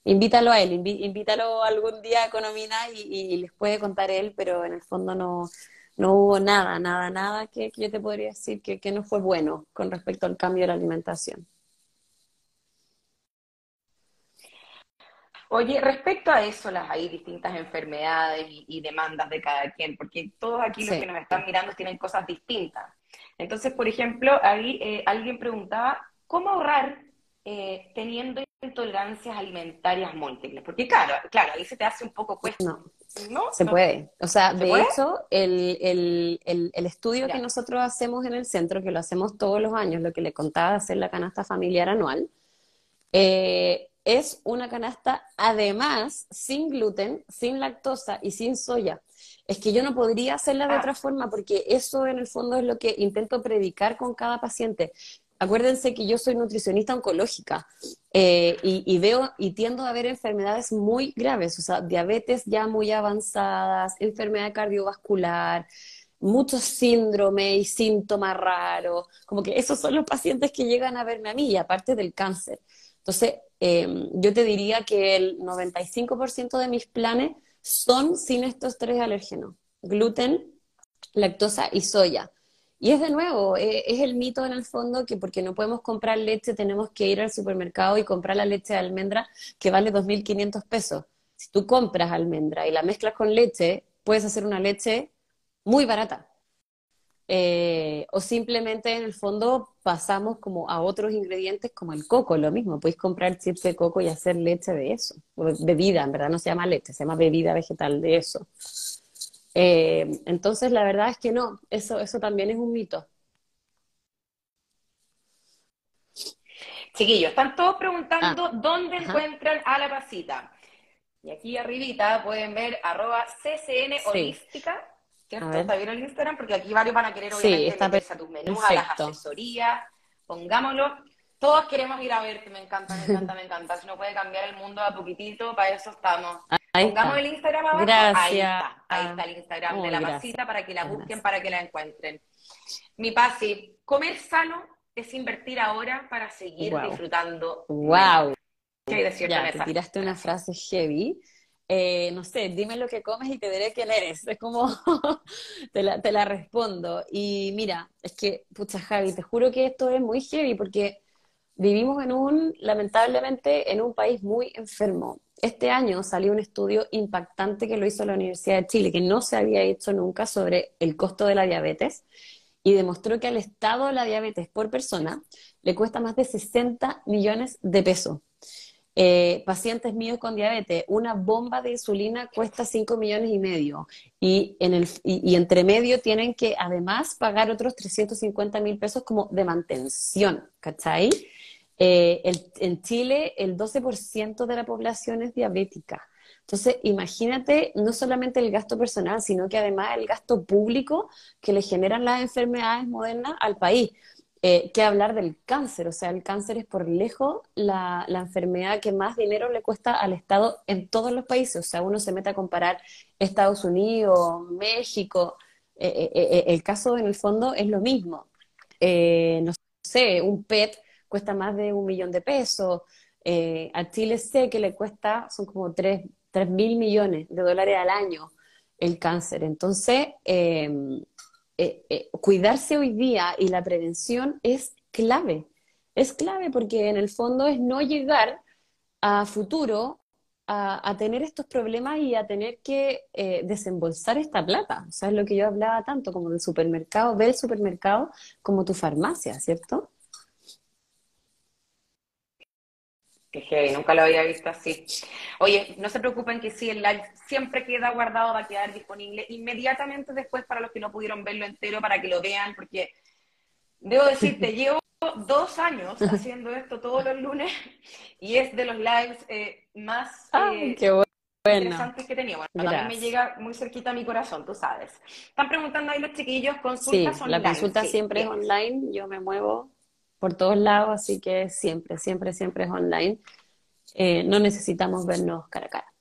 Invítalo a él, invítalo algún día a Economina y, y les puede contar él, pero en el fondo no, no hubo nada, nada, nada que, yo te podría decir que, no fue bueno con respecto al cambio de la alimentación. Oye, respecto a eso, las hay distintas enfermedades y, demandas de cada quien, porque todos aquí los que nos están mirando tienen cosas distintas. Entonces, por ejemplo, ahí eh, alguien preguntaba, ¿cómo ahorrar eh, teniendo intolerancias alimentarias múltiples? Porque claro, claro, ahí se te hace un poco cuesta. No, se puede. O sea, de hecho, el, estudio que nosotros hacemos en el centro, que lo hacemos todos los años, lo que le contaba de hacer la canasta familiar anual, eh, es una canasta además sin gluten, sin lactosa y sin soya. Es que yo no podría hacerla de ah. otra forma porque eso en el fondo es lo que intento predicar con cada paciente. Acuérdense que yo soy nutricionista oncológica eh, y, veo y tiendo a ver enfermedades muy graves, o sea, diabetes ya muy avanzadas, enfermedad cardiovascular, muchos síndromes y síntomas raros, como que esos son los pacientes que llegan a verme a mí, y aparte del cáncer. Entonces, em, yo te diría que el 95% de mis planes son sin estos tres alérgenos, gluten, lactosa y soya. Y es de nuevo, eh, es el mito en el fondo que porque no podemos comprar leche tenemos que ir al supermercado y comprar la leche de almendra que vale 2.500 pesos. Si tú compras almendra y la mezclas con leche, puedes hacer una leche muy barata. Eh, o simplemente en el fondo pasamos como a otros ingredientes como el coco, lo mismo, podéis comprar chips de coco y hacer leche de eso, bebida, en verdad no se llama leche, se llama bebida vegetal de eso. Eh, entonces la verdad es que no, eso, eso también es un mito. Chiquillos, están todos preguntando ah, dónde encuentran a la pasita. Y aquí arribita pueden ver arroba ccn holística Está bien el Instagram porque aquí varios van a querer obviamente sí, a tus menús, a las asesorías, pongámoslo. Todos queremos ir a verte, me encanta, me encanta, me encanta. Si no puede cambiar el mundo a poquitito, para eso estamos. Pongamos el Instagram abajo. Gracias. Ahí está, ahí está el Instagram de la pasita para que la busquen, para que la encuentren. Mi Pasi, comer sano es invertir ahora para seguir disfrutando. Wow. ¿Qué hay ya, te tiraste una frase heavy eh, no sé, dime lo que comes y te diré quién eres. Es como, te, la, te, la, respondo. Y mira, es que, pucha Javi, te juro que esto es muy heavy porque vivimos en un, lamentablemente, en un país muy enfermo. Este año salió un estudio impactante que lo hizo la Universidad de Chile, que no se había hecho nunca sobre el costo de la diabetes, y demostró que al Estado la diabetes por persona le cuesta más de 60 millones de pesos. Eh, pacientes míos con diabetes, una bomba de insulina cuesta 5 millones y medio y, en el, y, entre medio tienen que además pagar otros 350 mil pesos como de mantención, ¿cachai? Eh, en Chile el 12% de la población es diabética. Entonces, imagínate no solamente el gasto personal, sino que además el gasto público que le generan las enfermedades modernas al país. Eh, que hablar del cáncer. O sea, el cáncer es por lejos la, enfermedad que más dinero le cuesta al Estado en todos los países. O sea, uno se mete a comparar Estados Unidos, México. Eh, eh, el caso en el fondo es lo mismo. no sé, un PET cuesta más de un millón de pesos. a Chile sé que le cuesta, son como 3, mil millones de dólares al año el cáncer. Entonces, eh, eh, cuidarse hoy día y la prevención es clave. Es clave porque en el fondo es no llegar a futuro a, tener estos problemas y a tener que eh, desembolsar esta plata. O sea, es lo que yo hablaba tanto como del supermercado, del supermercado como tu farmacia, ¿cierto? Qué nunca lo había visto así. Oye, no se preocupen que si el live siempre queda guardado, va a quedar disponible inmediatamente después para los que no pudieron verlo entero, para que lo vean, porque debo decirte, llevo dos años haciendo esto todos los lunes y es de los lives eh, más eh, interesantes que he tenido. Bueno, también me llega muy cerquita a mi corazón, tú sabes. Están preguntando ahí los chiquillos, consultas sí, La consulta siempre es online, yo me muevo por todos lados, así que siempre, siempre, siempre es online. Eh, no necesitamos vernos cara a cara.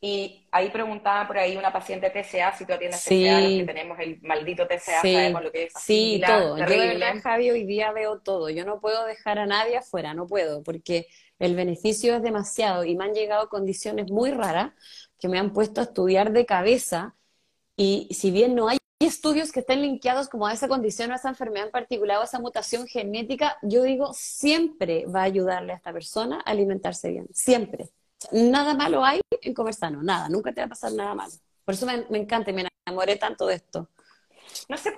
Y ahí preguntaba por ahí una paciente TCA, si tú atiendes TCA, los que tenemos el maldito TCA, sabemos lo que es. Sí, todo. Yo de verdad, Javi, hoy día veo todo. Yo no puedo dejar a nadie afuera, no puedo, porque el beneficio es demasiado y me han llegado condiciones muy raras que me han puesto a estudiar de cabeza y si bien no hay estudios que estén linkeados como a esa condición, a esa enfermedad en particular, o a esa mutación genética, yo digo, siempre va a ayudarle a esta persona a alimentarse bien, siempre. Nada malo hay en comer sano, nada, nunca te va a pasar nada malo. Por eso me, encanta y me enamoré tanto de esto. No sé,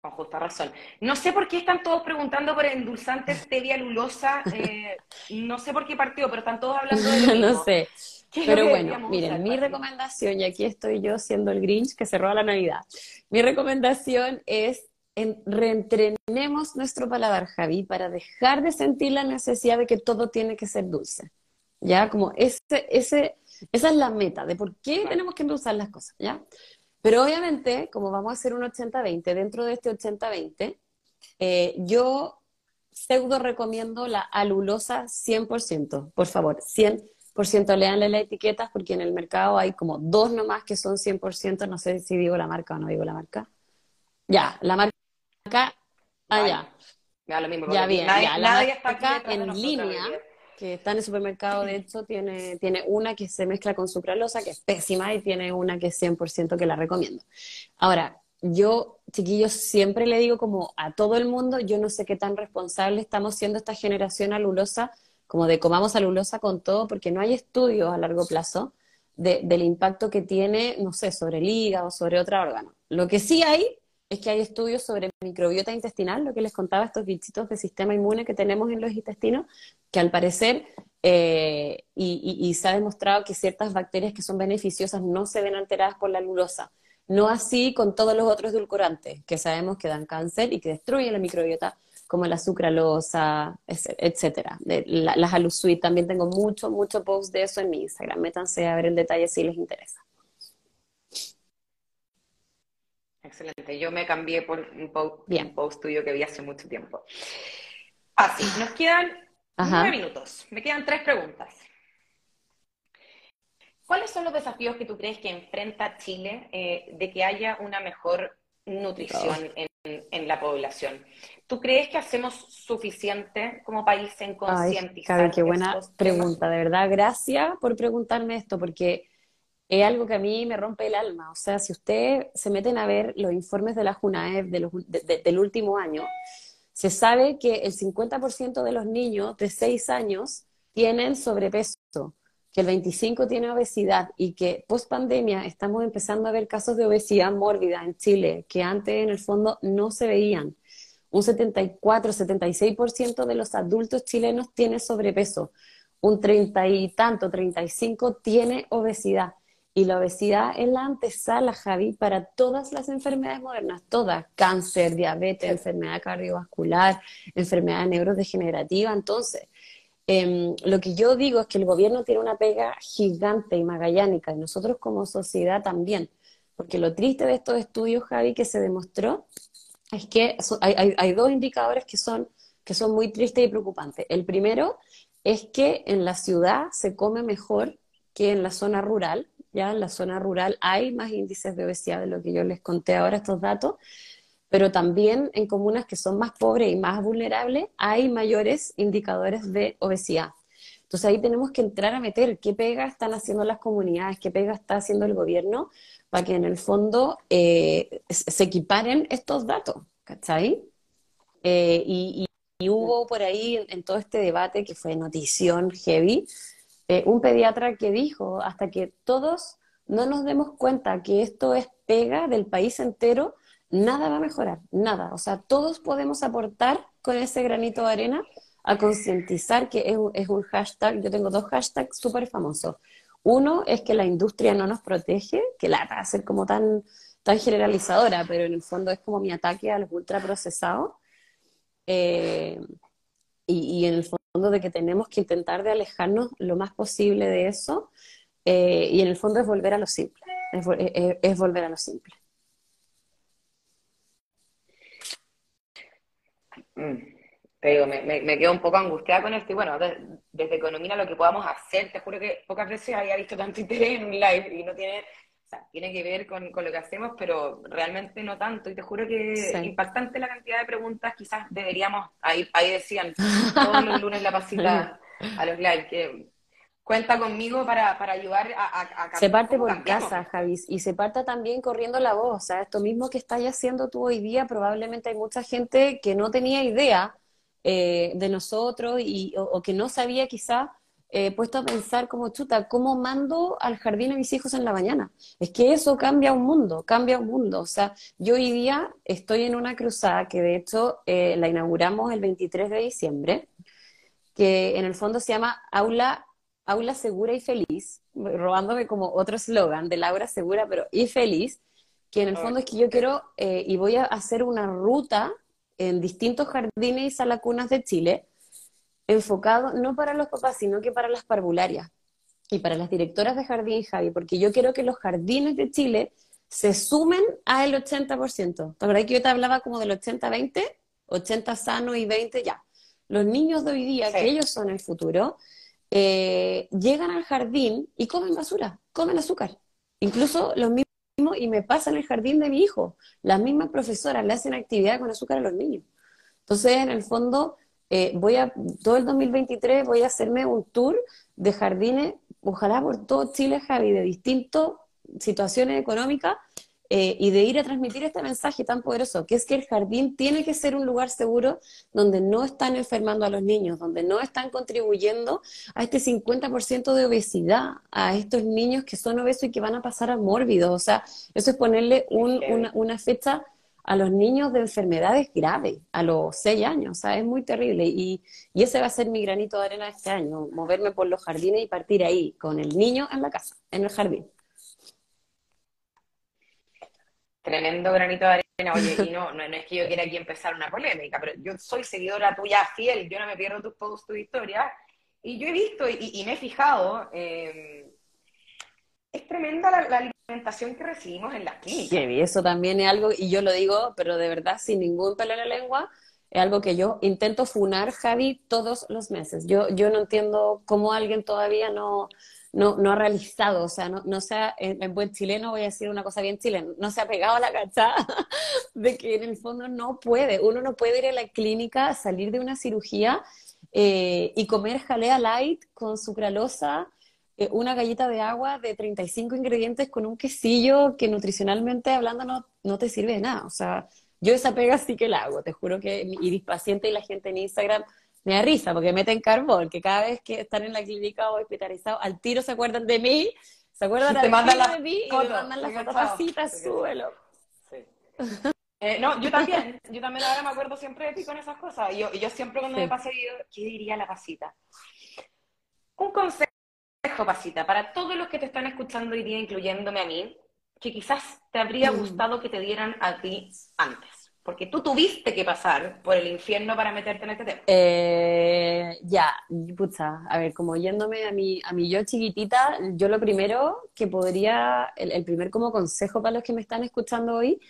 con justa razón. No sé por qué están todos preguntando por endulzantes stevia lulosa. Eh, no sé por qué partido, pero están todos hablando de lo mismo. no sé. Pero bueno, miren, mi recomendación, y aquí estoy yo siendo el Grinch que se roba la Navidad, mi recomendación es reentrenemos nuestro paladar, Javi, para dejar de sentir la necesidad de que todo tiene que ser dulce. ¿Ya? Como ese, ese, esa es la meta de por qué tenemos que endulzar las cosas, ¿ya? Pero obviamente, como vamos a hacer un 80-20, dentro de este 80-20, eh, yo pseudo recomiendo la alulosa 100%, por favor, 100%, leanle las etiquetas porque en el mercado hay como dos nomás que son 100%, no sé si digo la marca o no digo la marca. Ya, la marca, ah, ya. Ya, lo mismo, ya bien, ya, la marca en línea que está en el supermercado, de hecho, tiene, tiene una que se mezcla con sucralosa, que es pésima, y tiene una que es 100% que la recomiendo. Ahora, yo, chiquillos, siempre le digo como a todo el mundo, yo no sé qué tan responsable estamos siendo esta generación alulosa, como de comamos alulosa con todo, porque no hay estudios a largo plazo del impacto que tiene, no sé, sobre el hígado, sobre otro órgano. Lo que sí hay es que hay estudios sobre microbiota intestinal, lo que les contaba, estos bichitos de sistema inmune que tenemos en los intestinos, que al parecer, eh, y, se ha demostrado que ciertas bacterias que son beneficiosas no se ven alteradas por la alulosa. No así con todos los otros edulcorantes, que sabemos que dan cáncer y que destruyen la microbiota, como la sucralosa, etcétera. las alusuit, también tengo mucho, mucho post de eso en mi Instagram. Métanse a ver el detalle si les interesa. Excelente. Yo me cambié por un post, tuyo que vi hace mucho tiempo. Así, nos quedan nueve minutos. Me quedan tres preguntas. ¿Cuáles son los desafíos que tú crees que enfrenta Chile eh, de que haya una mejor nutrición en, la población? ¿Tú crees que hacemos suficiente como país en concientizar? Ay, qué buena pregunta, de verdad. Gracias por preguntarme esto, porque es algo que a mí me rompe el alma. O sea, si ustedes se meten a ver los informes de la JUNAEF del último año, se sabe que el 50% de los niños de 6 años tienen sobrepeso, que el 25% tiene obesidad y que post pandemia estamos empezando a ver casos de obesidad mórbida en Chile que antes en el fondo no se veían. Un 74, 76% de los adultos chilenos tiene sobrepeso, un 30 y tanto, 35 tiene obesidad. Y la obesidad es la antesala, Javi, para todas las enfermedades modernas, todas, cáncer, diabetes, enfermedad cardiovascular, enfermedad neurodegenerativa. Entonces, em, lo que yo digo es que el gobierno tiene una pega gigante y magallánica, y nosotros como sociedad también. Porque lo triste de estos estudios, Javi, que se demostró, es que hay, hay dos indicadores que son, que son muy tristes y preocupantes. El primero es que en la ciudad se come mejor que en la zona rural, ya en la zona rural hay más índices de obesidad de lo que yo les conté ahora estos datos, pero también en comunas que son más pobres y más vulnerables hay mayores indicadores de obesidad. Entonces ahí tenemos que entrar a meter qué pega están haciendo las comunidades, qué pega está haciendo el gobierno para que en el fondo eh, se equiparen estos datos, ¿cachai? Eh, y, hubo por ahí en, todo este debate que fue notición heavy, eh, un pediatra que dijo, hasta que todos no nos demos cuenta que esto es pega del país entero, nada va a mejorar, nada. O sea, todos podemos aportar con ese granito de arena a concientizar que es, es, un hashtag, yo tengo dos hashtags súper famosos. Uno es que la industria no nos protege, que la va a ser como tan, tan generalizadora, pero en el fondo es como mi ataque a los ultraprocesados. Eh, y, y, en el fondo de que tenemos que intentar de alejarnos lo más posible de eso eh, y en el fondo es volver a lo simple, es, volver a lo simple. Mm, me, quedo un poco angustiada con esto y bueno, desde Economía lo que podamos hacer, te juro que pocas veces había visto tanto interés en un live y no tiene tiene que ver con, lo que hacemos, pero realmente no tanto. Y te juro que es impactante la cantidad de preguntas, quizás deberíamos, ahí, ahí decían, todos los lunes la pasita a los live, que cuenta conmigo para, para ayudar a, a, Se parte por casa, Javis, y se parta también corriendo la voz. O sea, esto mismo que estás haciendo tú hoy día, probablemente hay mucha gente que no tenía idea eh, de nosotros y, o, que no sabía quizás eh, puesto a pensar como chuta, ¿cómo mando al jardín a mis hijos en la mañana? Es que eso cambia un mundo, cambia un mundo. O sea, yo hoy día estoy en una cruzada que de hecho eh, la inauguramos el 23 de diciembre, que en el fondo se llama Aula, Aula Segura y Feliz, robándome como otro eslogan de Laura Segura, pero y feliz, que en el fondo es que yo quiero eh, y voy a hacer una ruta en distintos jardines y salacunas de Chile, enfocado no para los papás, sino que para las parvularias y para las directoras de jardín, Javi, porque yo quiero que los jardines de Chile se sumen al 80%. ¿Te acuerdas que yo te hablaba como del 80-20? 80 sano y 20 ya. Los niños de hoy día, que ellos son el futuro, eh, llegan al jardín y comen basura, comen azúcar. Incluso los mismos, y me pasa en el jardín de mi hijo, las mismas profesoras le hacen actividad con azúcar a los niños. Entonces, en el fondo, eh, voy a, todo el 2023 voy a hacerme un tour de jardines, ojalá por todo Chile, Javi, de distintas situaciones económicas, eh, y de ir a transmitir este mensaje tan poderoso, que es que el jardín tiene que ser un lugar seguro donde no están enfermando a los niños, donde no están contribuyendo a este 50% de obesidad, a estos niños que son obesos y que van a pasar a mórbidos. O sea, eso es ponerle una, fecha a los niños de enfermedades graves a los 6 años. O sea, es muy terrible. Y, y, ese va a ser mi granito de arena este año, moverme por los jardines y partir ahí, con el niño en la casa, en el jardín. Tremendo granito de arena. Oye, y no, no, es que yo quiera aquí empezar una polémica, pero yo soy seguidora tuya fiel, yo no me pierdo tus posts, tu historia, y yo he visto y, me he fijado, eh, es tremenda la, alimentación que recibimos en las clínicas. Sí, eso también es algo, y yo lo digo, pero de verdad, sin ningún pelo en la lengua, es algo que yo intento funar, Javi, todos los meses. Yo, yo no entiendo cómo alguien todavía no no, no ha realizado, o sea, no, no se ha, en, buen chileno voy a decir una cosa bien chilena, no se ha pegado a la cachada de que en el fondo no puede, uno no puede ir a la clínica, salir de una cirugía eh, y comer jalea light con sucralosa, eh, una galleta de agua de 35 ingredientes con un quesillo que nutricionalmente hablando no, no te sirve de nada, o sea, yo esa pega sí que la hago, te juro que mi paciente y la gente en Instagram me da risa porque meten carbón, que cada vez que están en la clínica o hospitalizados, al tiro se acuerdan de mí, se acuerdan te mandan de mí y me mandan las fotos súbelo. Sí. Eh, no, yo también, yo también ahora me acuerdo siempre de ti con esas cosas. Y yo, yo siempre cuando me pase, digo, ¿qué diría la pasita? Un consejo, pasita, para todos los que te están escuchando hoy día, incluyéndome a mí, que quizás te habría mm. gustado que te dieran a ti antes. Porque tú tuviste que pasar por el infierno para meterte en este tema. Eh, ya, pucha, a ver, como yéndome a mi, a mi yo chiquitita, yo lo primero que podría, el, primer como consejo para los que me están escuchando hoy,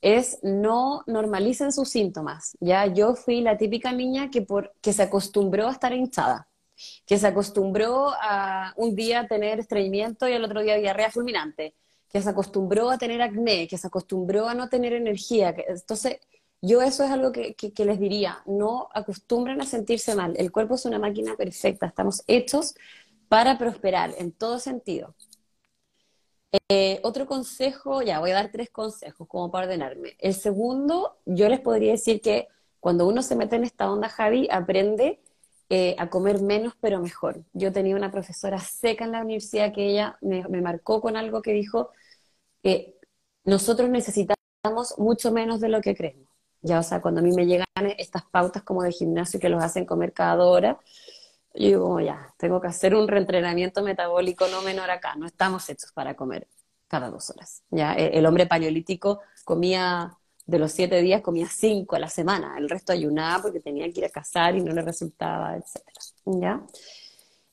es no normalicen sus síntomas. Ya yo fui la típica niña que, por, que se acostumbró a estar hinchada, que se acostumbró a un día tener estreñimiento y al otro día diarrea fulminante que se acostumbró a tener acné, que se acostumbró a no tener energía. entonces, yo eso es algo que, les diría, no acostumbren a sentirse mal. El cuerpo es una máquina perfecta, estamos hechos para prosperar en todo sentido. Eh, otro consejo, ya voy a dar tres consejos como para ordenarme. El segundo, yo les podría decir que cuando uno se mete en esta onda, Javi, aprende eh, a comer menos pero mejor. Yo tenía una profesora seca en la universidad que ella me, marcó con algo que dijo, que nosotros necesitamos mucho menos de lo que creemos. Ya, o sea, cuando a mí me llegan estas pautas como de gimnasio que los hacen comer cada dos horas, yo digo, ya, tengo que hacer un reentrenamiento metabólico no menor acá. No estamos hechos para comer cada dos horas. Ya, e, el hombre paleolítico comía, de los siete días, comía cinco a la semana. El resto ayunaba porque tenía que ir a cazar y no le resultaba, etcétera. ¿Ya?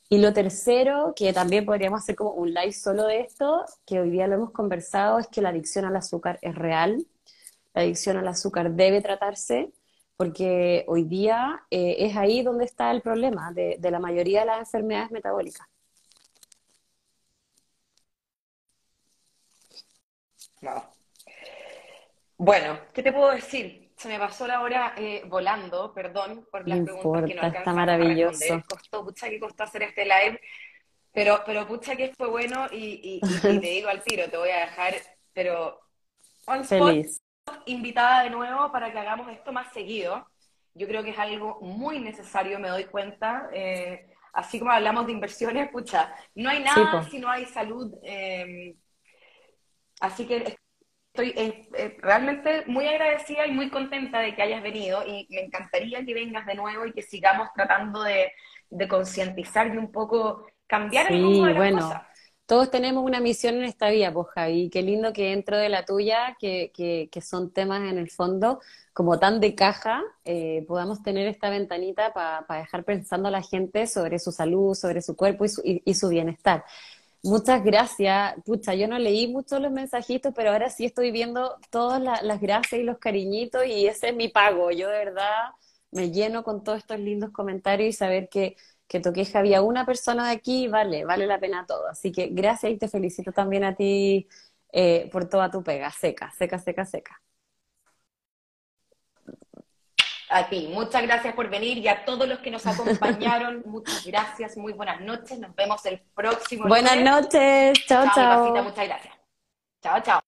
Y lo tercero, que también podríamos hacer como un live solo de esto, que hoy día lo hemos conversado, es que la adicción al azúcar es real. La adicción al azúcar debe tratarse porque hoy día eh, es ahí donde está el problema de, la mayoría de las enfermedades metabólicas. Bueno, ¿qué te puedo decir? se me pasó la hora eh, volando, perdón por las preguntas que no está maravilloso. Costó, pucha que costó hacer este live, pero, pero pucha que fue bueno y, te digo al tiro, te voy a dejar, pero on Feliz. invitada de nuevo para que hagamos esto más seguido. Yo creo que es algo muy necesario, me doy cuenta. Eh, así como hablamos de inversiones, pucha, no hay nada si no hay salud. Eh, así que estoy eh, eh, realmente muy agradecida y muy contenta de que hayas venido y me encantaría que vengas de nuevo y que sigamos tratando de, concientizar y un poco cambiar el rumbo de las bueno. todos tenemos una misión en esta vida, pues Javi, qué lindo que dentro de la tuya, que, que, que son temas en el fondo como tan de caja, eh, podamos tener esta ventanita para dejar pensando a la gente sobre su salud, sobre su cuerpo y su, y, su bienestar. Muchas gracias. Pucha, yo no leí mucho los mensajitos, pero ahora sí estoy viendo todas las gracias y los cariñitos y ese es mi pago. Yo de verdad me lleno con todos estos lindos comentarios y saber que que tu queja había una persona de aquí, vale, vale la pena todo. Así que gracias y te felicito también a ti eh, por toda tu pega, seca, seca, seca, seca. A ti, muchas gracias por venir y a todos los que nos acompañaron, muchas gracias, muy buenas noches, nos vemos el próximo Buenas noches, chao, chao. muchas gracias. Chao, chao.